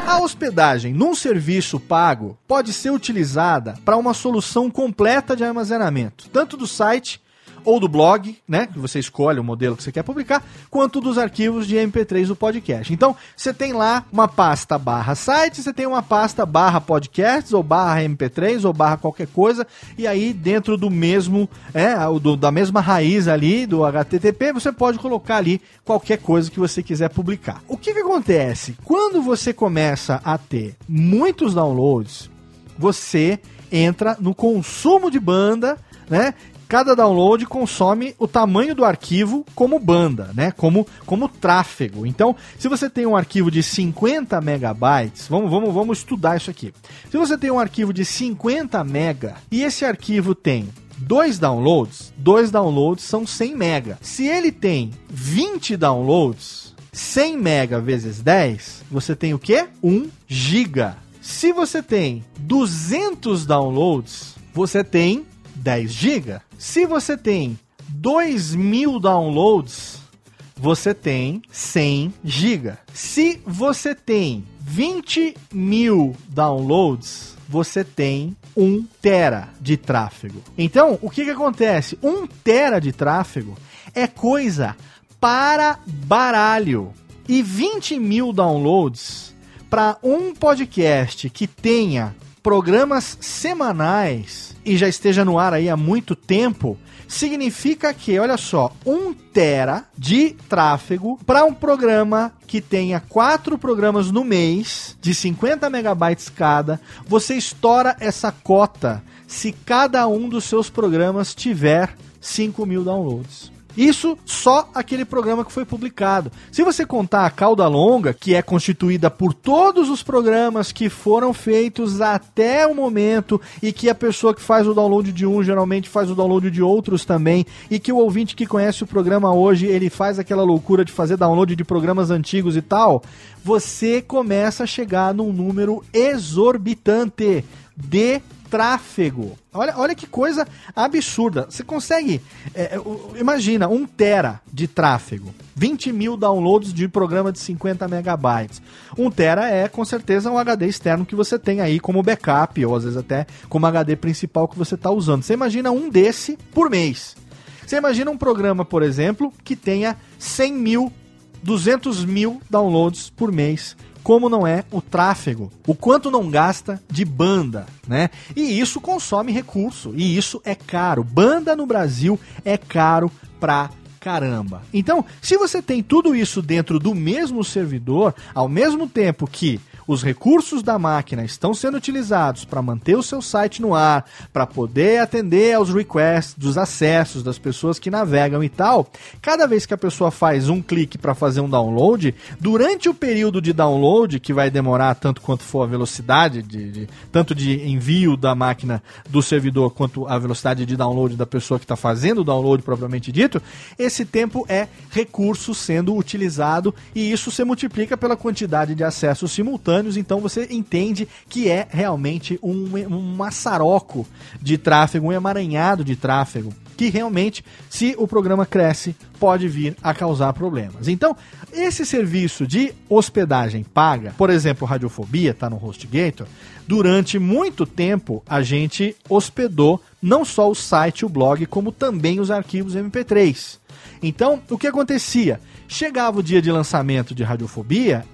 A hospedagem num serviço pago pode ser utilizada para uma solução completa de armazenamento, tanto do site ou do blog, né? Que você escolhe o modelo que você quer publicar, quanto dos arquivos de MP3 do podcast. Então, você tem lá uma pasta barra site, você tem uma pasta barra podcasts, ou barra MP3, ou barra qualquer coisa, e aí dentro do mesmo, é, do, da mesma raiz ali, do HTTP, você pode colocar ali qualquer coisa que você quiser publicar. O que, que acontece? Quando você começa a ter muitos downloads, você entra no consumo de banda, né? Cada download consome o tamanho do arquivo como banda, né? Como, como tráfego. Então, se você tem um arquivo de 50 megabytes, vamos, vamos, vamos estudar isso aqui. Se você tem um arquivo de 50 mega e esse arquivo tem dois downloads, dois downloads são 100 mega. Se ele tem 20 downloads, 100 mega vezes 10, você tem o quê? 1 giga. Se você tem 200 downloads, você tem 10 GB. Se você tem 2 mil downloads, você tem 100 GB. Se você tem 20 mil downloads, você tem 1 tera de tráfego. Então, o que, que acontece? 1 tera de tráfego é coisa para baralho. E 20 mil downloads para um podcast que tenha programas semanais e já esteja no ar aí há muito tempo, significa que, olha só, um tera de tráfego para um programa que tenha quatro programas no mês, de 50 megabytes cada, você estoura essa cota se cada um dos seus programas tiver 5 mil downloads. Isso só aquele programa que foi publicado. Se você contar a cauda longa, que é constituída por todos os programas que foram feitos até o momento e que a pessoa que faz o download de um geralmente faz o download de outros também, e que o ouvinte que conhece o programa hoje, ele faz aquela loucura de fazer download de programas antigos e tal, você começa a chegar num número exorbitante de tráfego. Olha, olha que coisa absurda. Você consegue. É, é imagina, um tera de tráfego. 20 mil downloads de programa de 50 megabytes. Um tera é com certeza um HD externo que você tem aí como backup, ou às vezes até como HD principal que você está usando. Você imagina um desse por mês. Você imagina um programa, por exemplo, que tenha 100 mil, 200 mil downloads por mês como não é o tráfego, o quanto não gasta de banda, né? E isso consome recurso, e isso é caro. Banda no Brasil é caro pra caramba. Então, se você tem tudo isso dentro do mesmo servidor, ao mesmo tempo que os recursos da máquina estão sendo utilizados para manter o seu site no ar, para poder atender aos requests dos acessos das pessoas que navegam e tal, cada vez que a pessoa faz um clique para fazer um download, durante o período de download, que vai demorar tanto quanto for a velocidade, de, de tanto de envio da máquina do servidor quanto a velocidade de download da pessoa que está fazendo o download propriamente dito, esse tempo é recurso sendo utilizado e isso se multiplica pela quantidade de acessos simultâneos então você entende que é realmente um, um maçaroco de tráfego, um emaranhado de tráfego que realmente, se o programa cresce, pode vir a causar problemas. Então, esse serviço de hospedagem paga, por exemplo, Radiofobia, está no HostGator, durante muito tempo a gente hospedou não só o site, o blog, como também os arquivos MP3. Então, o que acontecia? Chegava o dia de lançamento de Radiofobia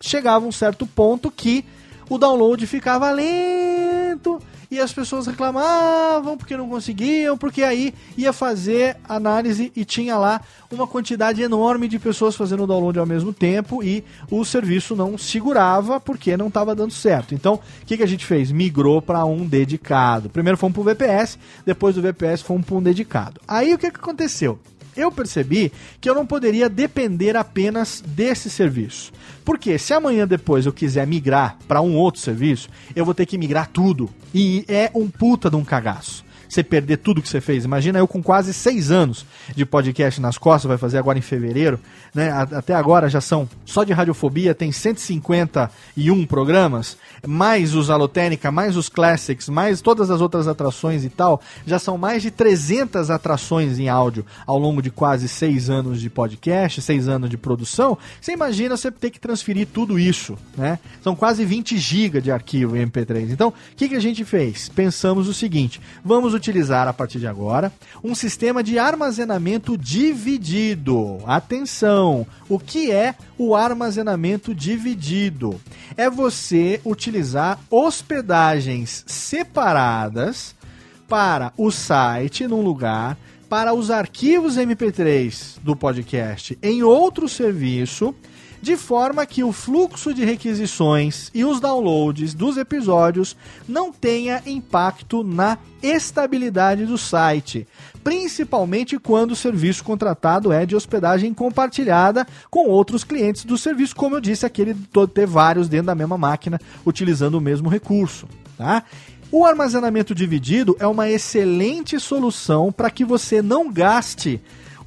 chegava um certo ponto que o download ficava lento e as pessoas reclamavam porque não conseguiam, porque aí ia fazer análise e tinha lá uma quantidade enorme de pessoas fazendo o download ao mesmo tempo e o serviço não segurava porque não estava dando certo. Então, o que, que a gente fez? Migrou para um dedicado. Primeiro fomos para o VPS, depois do VPS fomos para um dedicado. Aí o que, que aconteceu? Eu percebi que eu não poderia depender apenas desse serviço. Porque se amanhã depois eu quiser migrar para um outro serviço, eu vou ter que migrar tudo. E é um puta de um cagaço você perder tudo que você fez. Imagina eu com quase seis anos de podcast nas costas, vai fazer agora em fevereiro, né? Até agora já são, só de radiofobia, tem 151 programas, mais os Alotênica, mais os Classics, mais todas as outras atrações e tal, já são mais de 300 atrações em áudio ao longo de quase seis anos de podcast, seis anos de produção. Você imagina você ter que transferir tudo isso, né? São quase 20 GB de arquivo em MP3. Então, o que, que a gente fez? Pensamos o seguinte: vamos utilizar a partir de agora um sistema de armazenamento dividido. Atenção! O que é o armazenamento dividido? É você utilizar hospedagens separadas para o site num lugar, para os arquivos MP3 do podcast em outro serviço de forma que o fluxo de requisições e os downloads dos episódios não tenha impacto na estabilidade do site, principalmente quando o serviço contratado é de hospedagem compartilhada com outros clientes do serviço, como eu disse, aquele de ter vários dentro da mesma máquina utilizando o mesmo recurso, tá? O armazenamento dividido é uma excelente solução para que você não gaste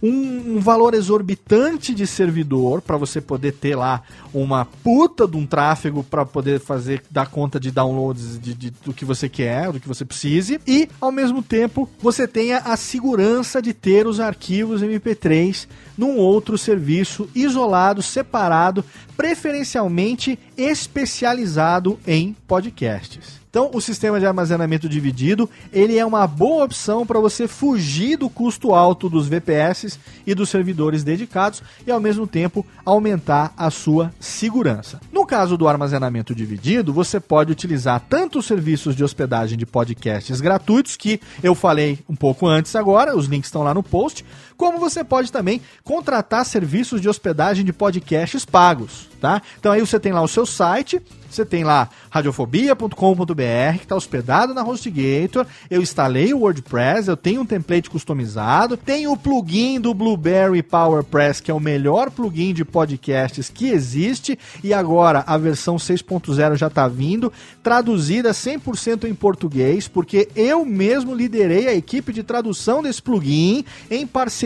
um, um valor exorbitante de servidor para você poder ter lá uma puta de um tráfego para poder fazer dar conta de downloads de, de, do que você quer, do que você precise, e ao mesmo tempo você tenha a segurança de ter os arquivos MP3 num outro serviço isolado, separado, preferencialmente especializado em podcasts. Então, o sistema de armazenamento dividido, ele é uma boa opção para você fugir do custo alto dos VPS e dos servidores dedicados e ao mesmo tempo aumentar a sua segurança. No caso do armazenamento dividido, você pode utilizar tanto os serviços de hospedagem de podcasts gratuitos que eu falei um pouco antes agora, os links estão lá no post, como você pode também contratar serviços de hospedagem de podcasts pagos, tá? Então aí você tem lá o seu site, você tem lá radiofobia.com.br, que está hospedado na HostGator. Eu instalei o WordPress, eu tenho um template customizado, tem o plugin do Blueberry PowerPress, que é o melhor plugin de podcasts que existe, e agora a versão 6.0 já está vindo, traduzida 100% em português, porque eu mesmo liderei a equipe de tradução desse plugin em parceria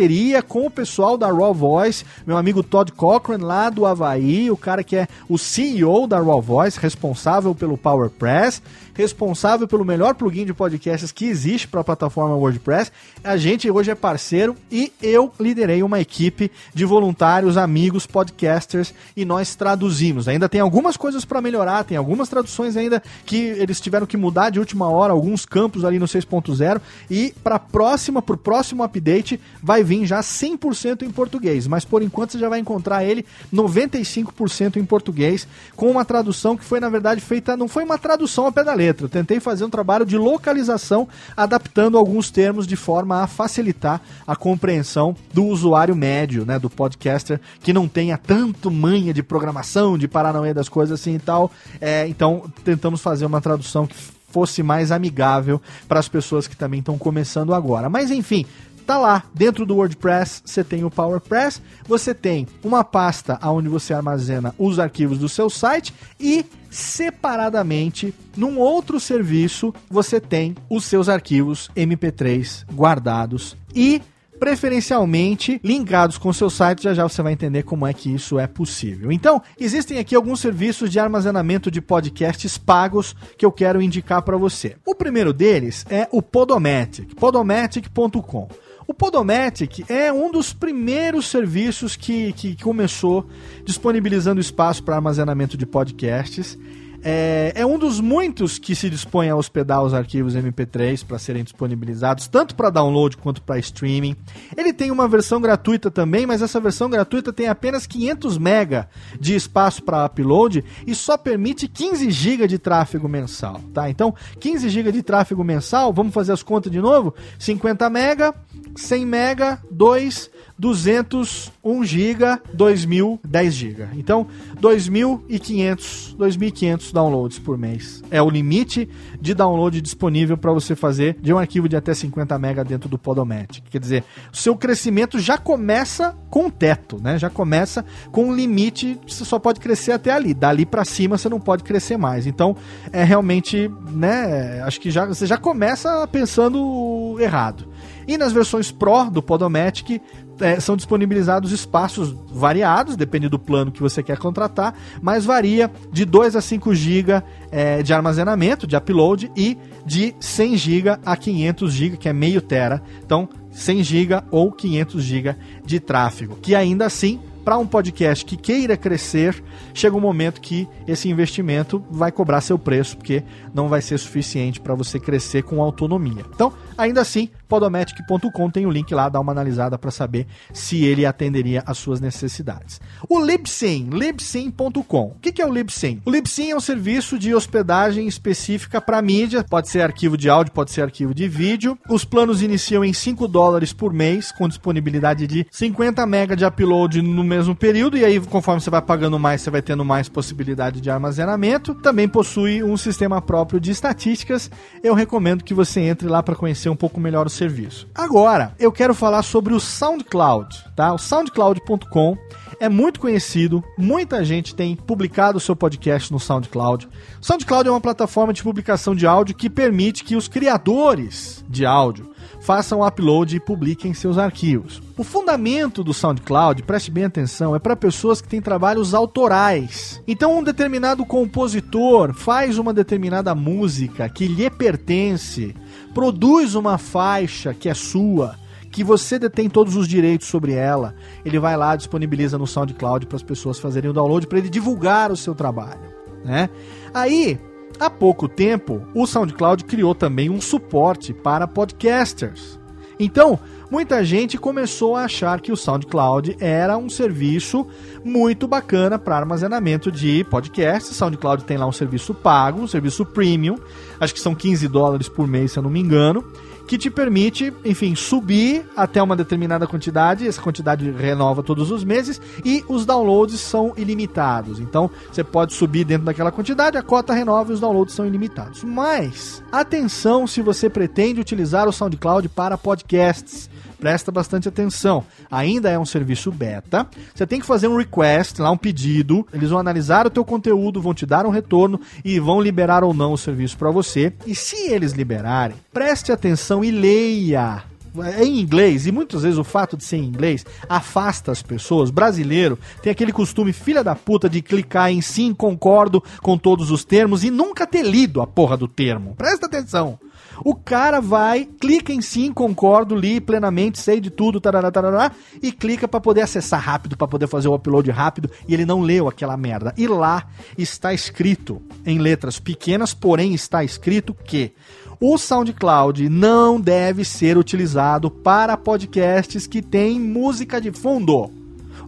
com o pessoal da Raw Voice, meu amigo Todd Cochran lá do Havaí, o cara que é o CEO da Raw Voice responsável pelo PowerPress, responsável pelo melhor plugin de podcasts que existe para a plataforma WordPress. A gente hoje é parceiro e eu liderei uma equipe de voluntários, amigos, podcasters e nós traduzimos. Ainda tem algumas coisas para melhorar, tem algumas traduções ainda que eles tiveram que mudar de última hora, alguns campos ali no 6.0 e para próxima, pro próximo update vai vir já 100% em português, mas por enquanto você já vai encontrar ele 95% em português com uma tradução que foi na verdade feita, não foi uma tradução ao pé da letra. Eu tentei fazer um trabalho de localização, adaptando alguns termos de forma a facilitar a compreensão do usuário médio, né, do podcaster que não tenha tanto manha de programação, de paranoia das coisas assim e tal. É, então tentamos fazer uma tradução que fosse mais amigável para as pessoas que também estão começando agora. Mas enfim, tá lá. Dentro do WordPress você tem o PowerPress, você tem uma pasta onde você armazena os arquivos do seu site e separadamente num outro serviço você tem os seus arquivos MP3 guardados e preferencialmente linkados com seu site, já já você vai entender como é que isso é possível. Então, existem aqui alguns serviços de armazenamento de podcasts pagos que eu quero indicar para você. O primeiro deles é o Podomatic, podomatic.com. O Podomatic é um dos primeiros serviços que, que começou disponibilizando espaço para armazenamento de podcasts. É, é, um dos muitos que se dispõe a hospedar os arquivos MP3 para serem disponibilizados, tanto para download quanto para streaming. Ele tem uma versão gratuita também, mas essa versão gratuita tem apenas 500 MB de espaço para upload e só permite 15 GB de tráfego mensal, tá? Então, 15 GB de tráfego mensal, vamos fazer as contas de novo? 50 MB, 100 MB, 2 200, 1 GB, 2000, 10 GB. Então, 2.500, 2.500 downloads por mês. É o limite de download disponível para você fazer de um arquivo de até 50 MB dentro do Podomatic. Quer dizer, o seu crescimento já começa com teto, né? Já começa com um limite, você só pode crescer até ali. Dali para cima você não pode crescer mais. Então, é realmente, né, acho que já você já começa pensando errado. E nas versões Pro do Podomatic é, são disponibilizados espaços variados, depende do plano que você quer contratar, mas varia de 2 a 5 GB é, de armazenamento, de upload, e de 100 GB a 500 GB, que é meio tera. Então, 100 GB ou 500 GB de tráfego, que ainda assim para um podcast que queira crescer, chega um momento que esse investimento vai cobrar seu preço, porque não vai ser suficiente para você crescer com autonomia. Então, ainda assim, podomatic.com tem o link lá, dá uma analisada para saber se ele atenderia às suas necessidades. O Libsyn, libsyn.com. O que é o Libsyn? O Libsyn é um serviço de hospedagem específica para mídia, pode ser arquivo de áudio, pode ser arquivo de vídeo. Os planos iniciam em 5 dólares por mês, com disponibilidade de 50 MB de upload no mesmo período, e aí conforme você vai pagando mais, você vai tendo mais possibilidade de armazenamento. Também possui um sistema próprio de estatísticas. Eu recomendo que você entre lá para conhecer um pouco melhor o serviço. Agora, eu quero falar sobre o SoundCloud, tá? O soundcloud.com é muito conhecido, muita gente tem publicado o seu podcast no SoundCloud. O SoundCloud é uma plataforma de publicação de áudio que permite que os criadores de áudio façam upload e publiquem seus arquivos. O fundamento do SoundCloud, preste bem atenção, é para pessoas que têm trabalhos autorais. Então, um determinado compositor faz uma determinada música que lhe pertence, produz uma faixa que é sua que você detém todos os direitos sobre ela, ele vai lá disponibiliza no SoundCloud para as pessoas fazerem o download para ele divulgar o seu trabalho, né? Aí Há pouco tempo, o SoundCloud criou também um suporte para podcasters. Então, muita gente começou a achar que o SoundCloud era um serviço muito bacana para armazenamento de podcasts. SoundCloud tem lá um serviço pago, um serviço premium, acho que são 15 dólares por mês, se eu não me engano que te permite, enfim, subir até uma determinada quantidade, essa quantidade renova todos os meses e os downloads são ilimitados. Então, você pode subir dentro daquela quantidade, a cota renova e os downloads são ilimitados. Mas, atenção se você pretende utilizar o SoundCloud para podcasts presta bastante atenção. Ainda é um serviço beta. Você tem que fazer um request, lá um pedido. Eles vão analisar o teu conteúdo, vão te dar um retorno e vão liberar ou não o serviço para você. E se eles liberarem, preste atenção e leia é em inglês, e muitas vezes o fato de ser em inglês afasta as pessoas. Brasileiro tem aquele costume, filha da puta, de clicar em sim, concordo com todos os termos e nunca ter lido a porra do termo. Presta atenção. O cara vai, clica em sim, concordo, li plenamente, sei de tudo, tarará, tarará, e clica para poder acessar rápido, para poder fazer o upload rápido, e ele não leu aquela merda. E lá está escrito, em letras pequenas, porém está escrito que o SoundCloud não deve ser utilizado para podcasts que têm música de fundo.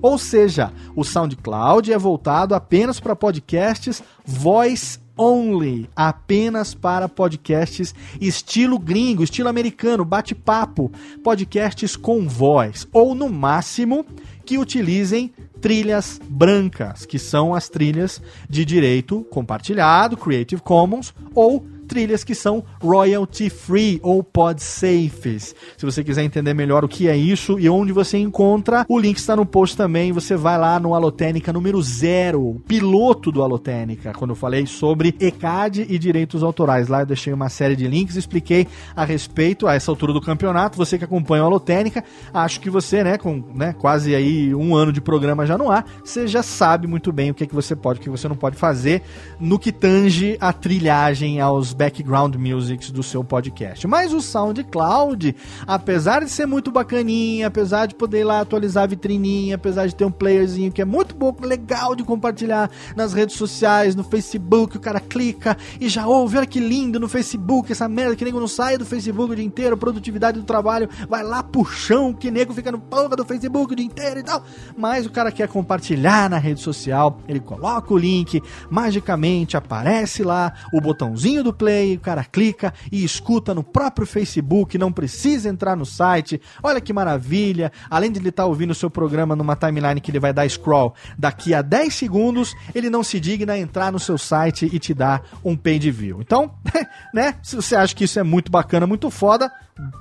Ou seja, o SoundCloud é voltado apenas para podcasts voice only, apenas para podcasts estilo gringo, estilo americano, bate-papo, podcasts com voz, ou no máximo que utilizem trilhas brancas, que são as trilhas de direito compartilhado, Creative Commons, ou trilhas que são royalty free ou pod safes. Se você quiser entender melhor o que é isso e onde você encontra, o link está no post também. Você vai lá no Alotênica número zero, piloto do Alotênica, quando eu falei sobre ECAD e direitos autorais. Lá eu deixei uma série de links, expliquei a respeito a essa altura do campeonato. Você que acompanha o Alotênica, acho que você, né, com né, quase aí um ano de programa já no ar, você já sabe muito bem o que, é que você pode, o que você não pode fazer no que tange a trilhagem aos background musics do seu podcast. Mas o SoundCloud, apesar de ser muito bacaninha, apesar de poder lá atualizar a vitrininha, apesar de ter um playerzinho que é muito bom, legal de compartilhar nas redes sociais, no Facebook, o cara clica e já ouve, olha que lindo no Facebook, essa merda que nego não sai do Facebook o dia inteiro, produtividade do trabalho vai lá chão, que nego fica no porra do Facebook o dia inteiro e tal. Mas o cara quer compartilhar na rede social, ele coloca o link, magicamente aparece lá o botãozinho do play play, o cara clica e escuta no próprio Facebook, não precisa entrar no site. Olha que maravilha! Além de ele estar tá ouvindo o seu programa numa timeline que ele vai dar scroll daqui a 10 segundos, ele não se digna a entrar no seu site e te dar um page view. Então, [LAUGHS] né? Se você acha que isso é muito bacana, muito foda,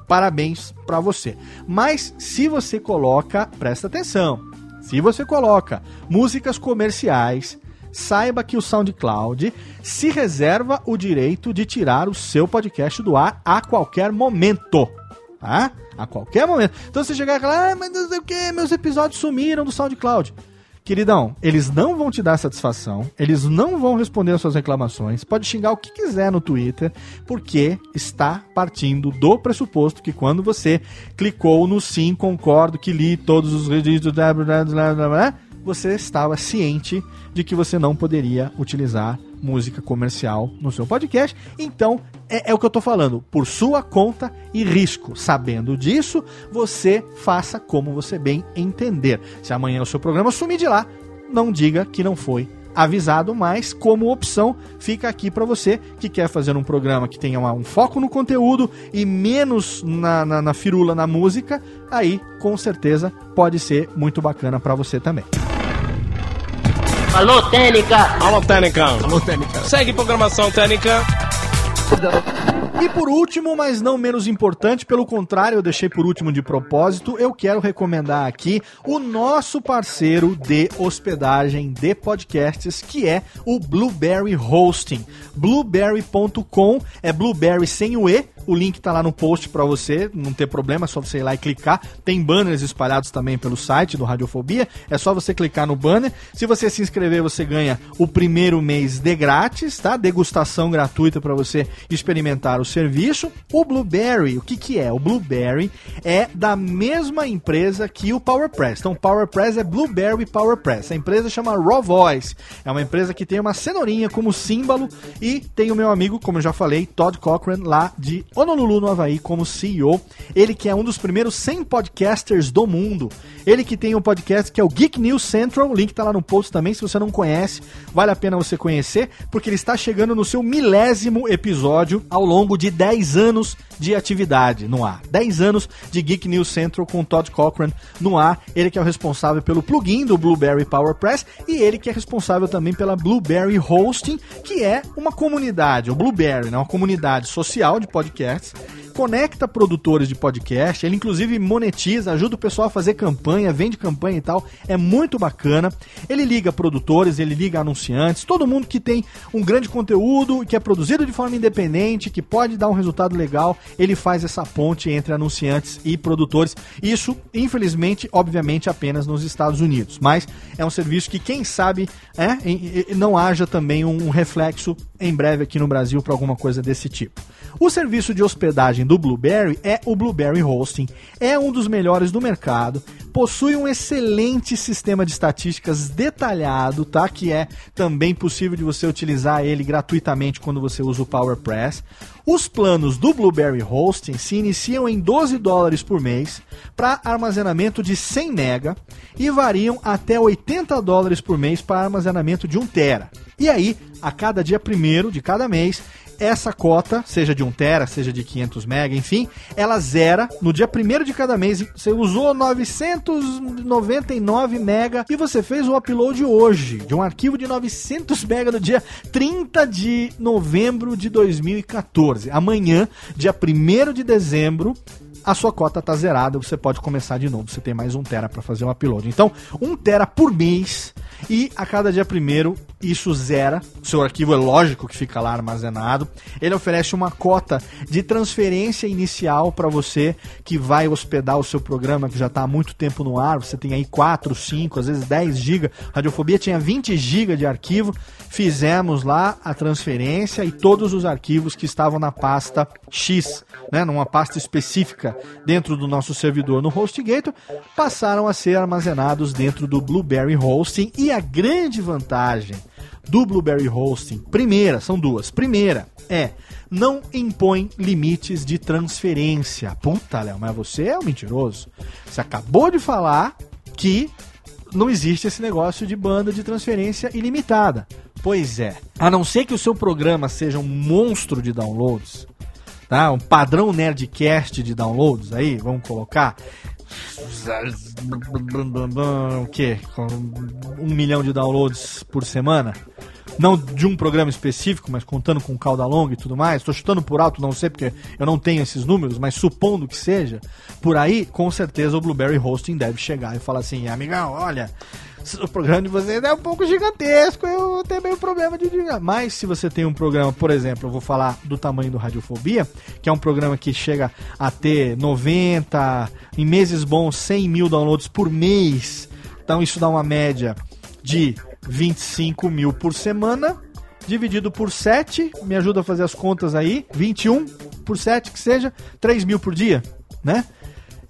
parabéns para você. Mas se você coloca, presta atenção. Se você coloca músicas comerciais, saiba que o SoundCloud se reserva o direito de tirar o seu podcast do ar a qualquer momento. Tá? A qualquer momento. Então você chegar e falar, ah, mas não sei o que, meus episódios sumiram do SoundCloud. Queridão, eles não vão te dar satisfação, eles não vão responder as suas reclamações, pode xingar o que quiser no Twitter, porque está partindo do pressuposto que quando você clicou no sim, concordo, que li todos os registros, blá, blá, blá, blá, blá, você estava ciente de que você não poderia utilizar música comercial no seu podcast. Então, é, é, o que eu tô falando, por sua conta e risco. Sabendo disso, você faça como você bem entender. Se amanhã o seu programa sumir de lá, não diga que não foi avisado, mas como opção fica aqui para você que quer fazer um programa que tenha uma, um foco no conteúdo e menos na, na, na firula na música, aí com certeza pode ser muito bacana para você também. Alô, Técnica! Alô, Técnica! Alô, Técnica! Segue programação Técnica! E por último, mas não menos importante, pelo contrário, eu deixei por último de propósito, eu quero recomendar aqui o nosso parceiro de hospedagem de podcasts, que é o Blueberry Hosting. Blueberry.com é Blueberry sem o E, O link tá lá no post para você, não ter problema, é só você ir lá e clicar. Tem banners espalhados também pelo site do Radiofobia, é só você clicar no banner. Se você se inscrever, você ganha o primeiro mês de grátis, tá? Degustação gratuita para você experimentar o serviço. O Blueberry, o que que é? O Blueberry é da mesma empresa que o PowerPress. Então, PowerPress é Blueberry PowerPress. A empresa chama Raw Voice. É uma empresa que tem uma cenourinha como símbolo e tem o meu amigo, como eu já falei, Todd Cochran, lá de Honolulu, no Havaí, como CEO. Ele que é um dos primeiros 100 podcasters do mundo. Ele que tem um podcast que é o Geek News Central, o link tá lá no post também, se você não conhece, vale a pena você conhecer, porque ele está chegando no seu milésimo episódio ao longo de 10 anos de atividade no ar. 10 anos de Geek News Central com Todd Cochran no ar. Ele que é o responsável pelo plugin do Blueberry PowerPress e ele que é responsável também pela Blueberry Hosting, que é uma comunidade, o Blueberry, né, uma comunidade social de podcasts conecta produtores de podcast, ele inclusive monetiza, ajuda o pessoal a fazer campanha, vende campanha e tal, é muito bacana. Ele liga produtores, ele liga anunciantes, todo mundo que tem um grande conteúdo, que é produzido de forma independente, que pode dar um resultado legal, ele faz essa ponte entre anunciantes e produtores. Isso, infelizmente, obviamente, apenas nos Estados Unidos, mas é um serviço que, quem sabe, é, não haja também um reflexo em breve aqui no Brasil para alguma coisa desse tipo. O serviço de hospedagem do Blueberry é o Blueberry Hosting. É um dos melhores do mercado, possui um excelente sistema de estatísticas detalhado, tá? Que é também possível de você utilizar ele gratuitamente quando você usa o PowerPress. Os planos do Blueberry Hosting se iniciam em 12 dólares por mês para armazenamento de 100 mega e variam até 80 dólares por mês para armazenamento de 1 tera. E aí, a cada dia primeiro de cada mês, essa cota, seja de 1 tera, seja de 500 mega, enfim, ela zera no dia primeiro de cada mês. Você usou 999 mega e você fez o upload hoje de um arquivo de 900 mega no dia 30 de novembro de 2014. Amanhã, dia 1 de dezembro, a sua cota tá zerada, você pode começar de novo. Você tem mais um tera para fazer o upload. Então, um tera por mês e a cada dia primeiro isso zera. Seu arquivo é lógico que fica lá armazenado. Ele oferece uma cota de transferência inicial para você que vai hospedar o seu programa que já está há muito tempo no ar. Você tem aí 4, 5, às vezes 10 GB. Radiofobia tinha 20 GB de arquivo. Fizemos lá a transferência e todos os arquivos que estavam na pasta X, né, numa pasta específica dentro do nosso servidor no HostGator, passaram a ser armazenados dentro do Blueberry Hosting. E a grande vantagem do Blueberry Hosting, primeira, são duas. Primeira é não impõe limites de transferência. Puta, Léo, mas você é um mentiroso. Você acabou de falar que não existe esse negócio de banda de transferência ilimitada. Pois é. A não ser que o seu programa seja um monstro de downloads, tá? Um padrão Nerdcast de downloads aí, vamos colocar. O quê? Um milhão de downloads por semana? Não de um programa específico, mas contando com cauda longa e tudo mais. Estou chutando por alto, não sei porque eu não tenho esses números, mas supondo que seja, por aí, com certeza o Blueberry Hosting deve chegar e falar assim: amigão, olha, o programa de vocês é um pouco gigantesco, eu tenho meio problema de dizer. Mas se você tem um programa, por exemplo, eu vou falar do tamanho do Radiofobia, que é um programa que chega a ter 90, em meses bons, 100 mil downloads por mês. Então isso dá uma média de 25 mil por semana. Dividido por 7, me ajuda a fazer as contas aí. 21 por 7 que seja, 3 mil por dia, né?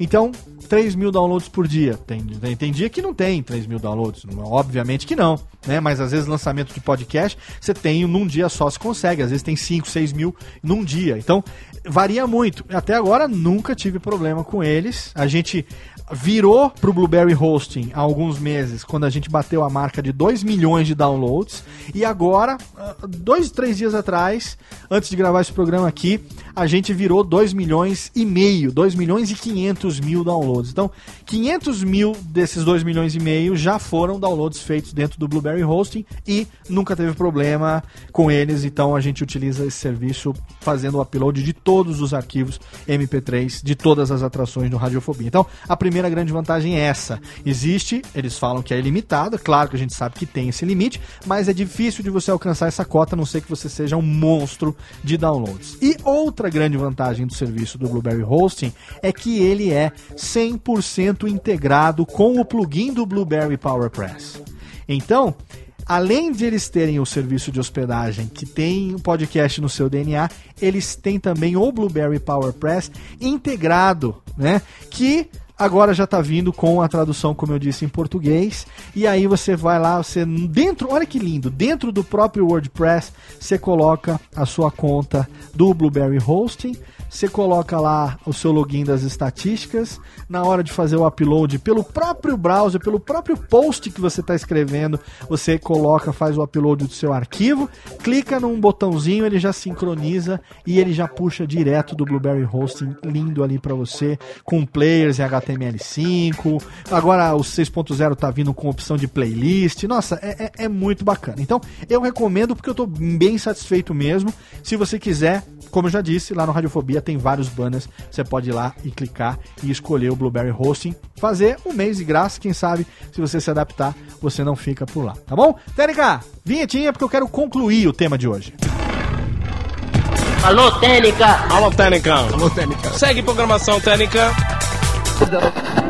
Então, 3 mil downloads por dia. Tem, tem, tem, dia que não tem 3 mil downloads, obviamente que não, né? Mas às vezes lançamento de podcast, você tem num dia só se consegue, às vezes tem 5, 6 mil num dia. Então, varia muito. Até agora nunca tive problema com eles. A gente virou pro Blueberry Hosting há alguns meses, quando a gente bateu a marca de 2 milhões de downloads. E agora, ah, dois, três dias atrás, antes de gravar esse programa aqui, a gente virou 2 milhões e meio, 2 milhões e 500 mil downloads. Então, 500 mil desses 2 milhões e meio já foram downloads feitos dentro do Blueberry Hosting e nunca teve problema com eles. Então, a gente utiliza esse serviço fazendo o upload de todos os arquivos MP3 de todas as atrações no Radiofobia. Então, a primeira primeira grande vantagem é essa. Existe, eles falam que é ilimitado, é claro que a gente sabe que tem esse limite, mas é difícil de você alcançar essa cota, a não ser que você seja um monstro de downloads. E outra grande vantagem do serviço do Blueberry Hosting é que ele é 100% integrado com o plugin do Blueberry PowerPress. Então, além de eles terem o serviço de hospedagem que tem o podcast no seu DNA, eles têm também o Blueberry PowerPress integrado, né? Que agora já está vindo com a tradução, como eu disse, em português. E aí você vai lá, você dentro, olha que lindo, dentro do próprio WordPress, você coloca a sua conta do Blueberry Hosting você coloca lá o seu login das estatísticas. Na hora de fazer o upload pelo próprio browser, pelo próprio post que você está escrevendo, você coloca, faz o upload do seu arquivo, clica num botãozinho, ele já sincroniza e ele já puxa direto do Blueberry Hosting, lindo ali para você, com players em HTML5. Agora o 6.0 tá vindo com opção de playlist. Nossa, é, é, é muito bacana. Então eu recomendo porque eu estou bem satisfeito mesmo. Se você quiser, como eu já disse, lá no Radiofobia tem vários banners. Você pode ir lá e clicar e escolher o Blueberry Hosting. Fazer um mês de graça, quem sabe, se você se adaptar, você não fica por lá, tá bom? Técnica, vinhetinha porque eu quero concluir o tema de hoje. Alô, Técnica! Alô, Técnica! Alô, Técnica! Segue programação Técnica!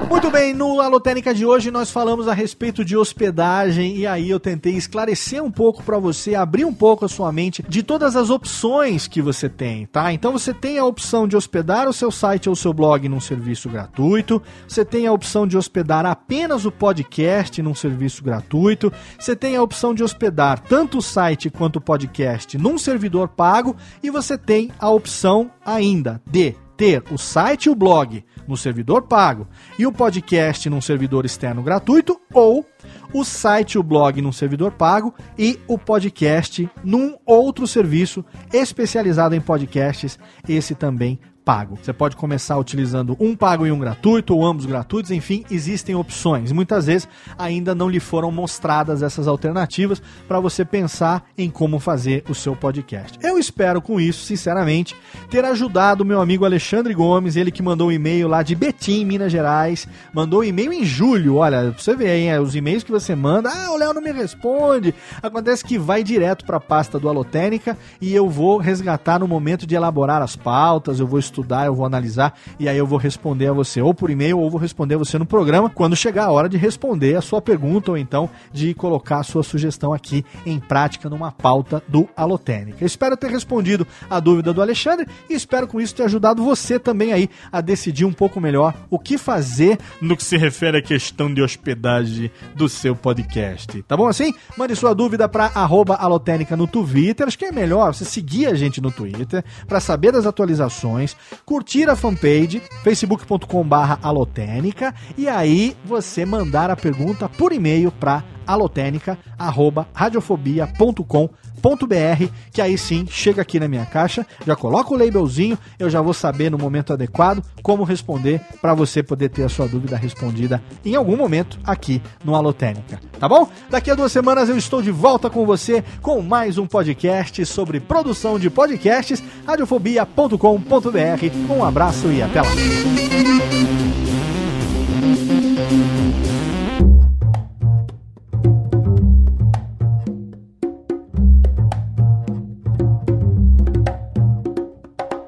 Muito bem, no Alotênica de hoje nós falamos a respeito de hospedagem e aí eu tentei esclarecer um pouco para você, abrir um pouco a sua mente de todas as opções que você tem, tá? Então você tem a opção de hospedar o seu site ou o seu blog num serviço gratuito, você tem a opção de hospedar apenas o podcast num serviço gratuito, você tem a opção de hospedar tanto o site quanto o podcast num servidor pago e você tem a opção ainda de ter o site e o blog no servidor pago e o podcast num servidor externo gratuito ou o site e o blog num servidor pago e o podcast num outro serviço especializado em podcasts, esse também pago. Você pode começar utilizando um pago e um gratuito, ou ambos gratuitos, enfim, existem opções. Muitas vezes ainda não lhe foram mostradas essas alternativas para você pensar em como fazer o seu podcast. Eu espero com isso, sinceramente, ter ajudado o meu amigo Alexandre Gomes, ele que mandou um e-mail lá de Betim, Minas Gerais, mandou um e-mail em julho. Olha, você vê aí, é, os e-mails que você manda, ah, o Léo não me responde. Acontece que vai direto para a pasta do Alotênica e eu vou resgatar no momento de elaborar as pautas, eu vou estudar estudar, eu vou analisar e aí eu vou responder a você ou por e-mail ou vou responder a você no programa quando chegar a hora de responder a sua pergunta ou então de colocar a sua sugestão aqui em prática numa pauta do Alotênica. espero ter respondido a dúvida do Alexandre e espero com isso ter ajudado você também aí a decidir um pouco melhor o que fazer no que se refere à questão de hospedagem do seu podcast. Tá bom assim? Mande sua dúvida para alotênica no Twitter. Acho que é melhor você seguir a gente no Twitter para saber das atualizações, curtir a fanpage facebook.com/barra alotênica e aí você mandar a pergunta por e-mail para alotênica@radiofobia.com.br, que aí sim chega aqui na minha caixa, já coloca o labelzinho, eu já vou saber no momento adequado como responder para você poder ter a sua dúvida respondida em algum momento aqui no Alotênica, tá bom? Daqui a duas semanas eu estou de volta com você com mais um podcast sobre produção de podcasts, radiofobia.com.br. Um abraço e até lá.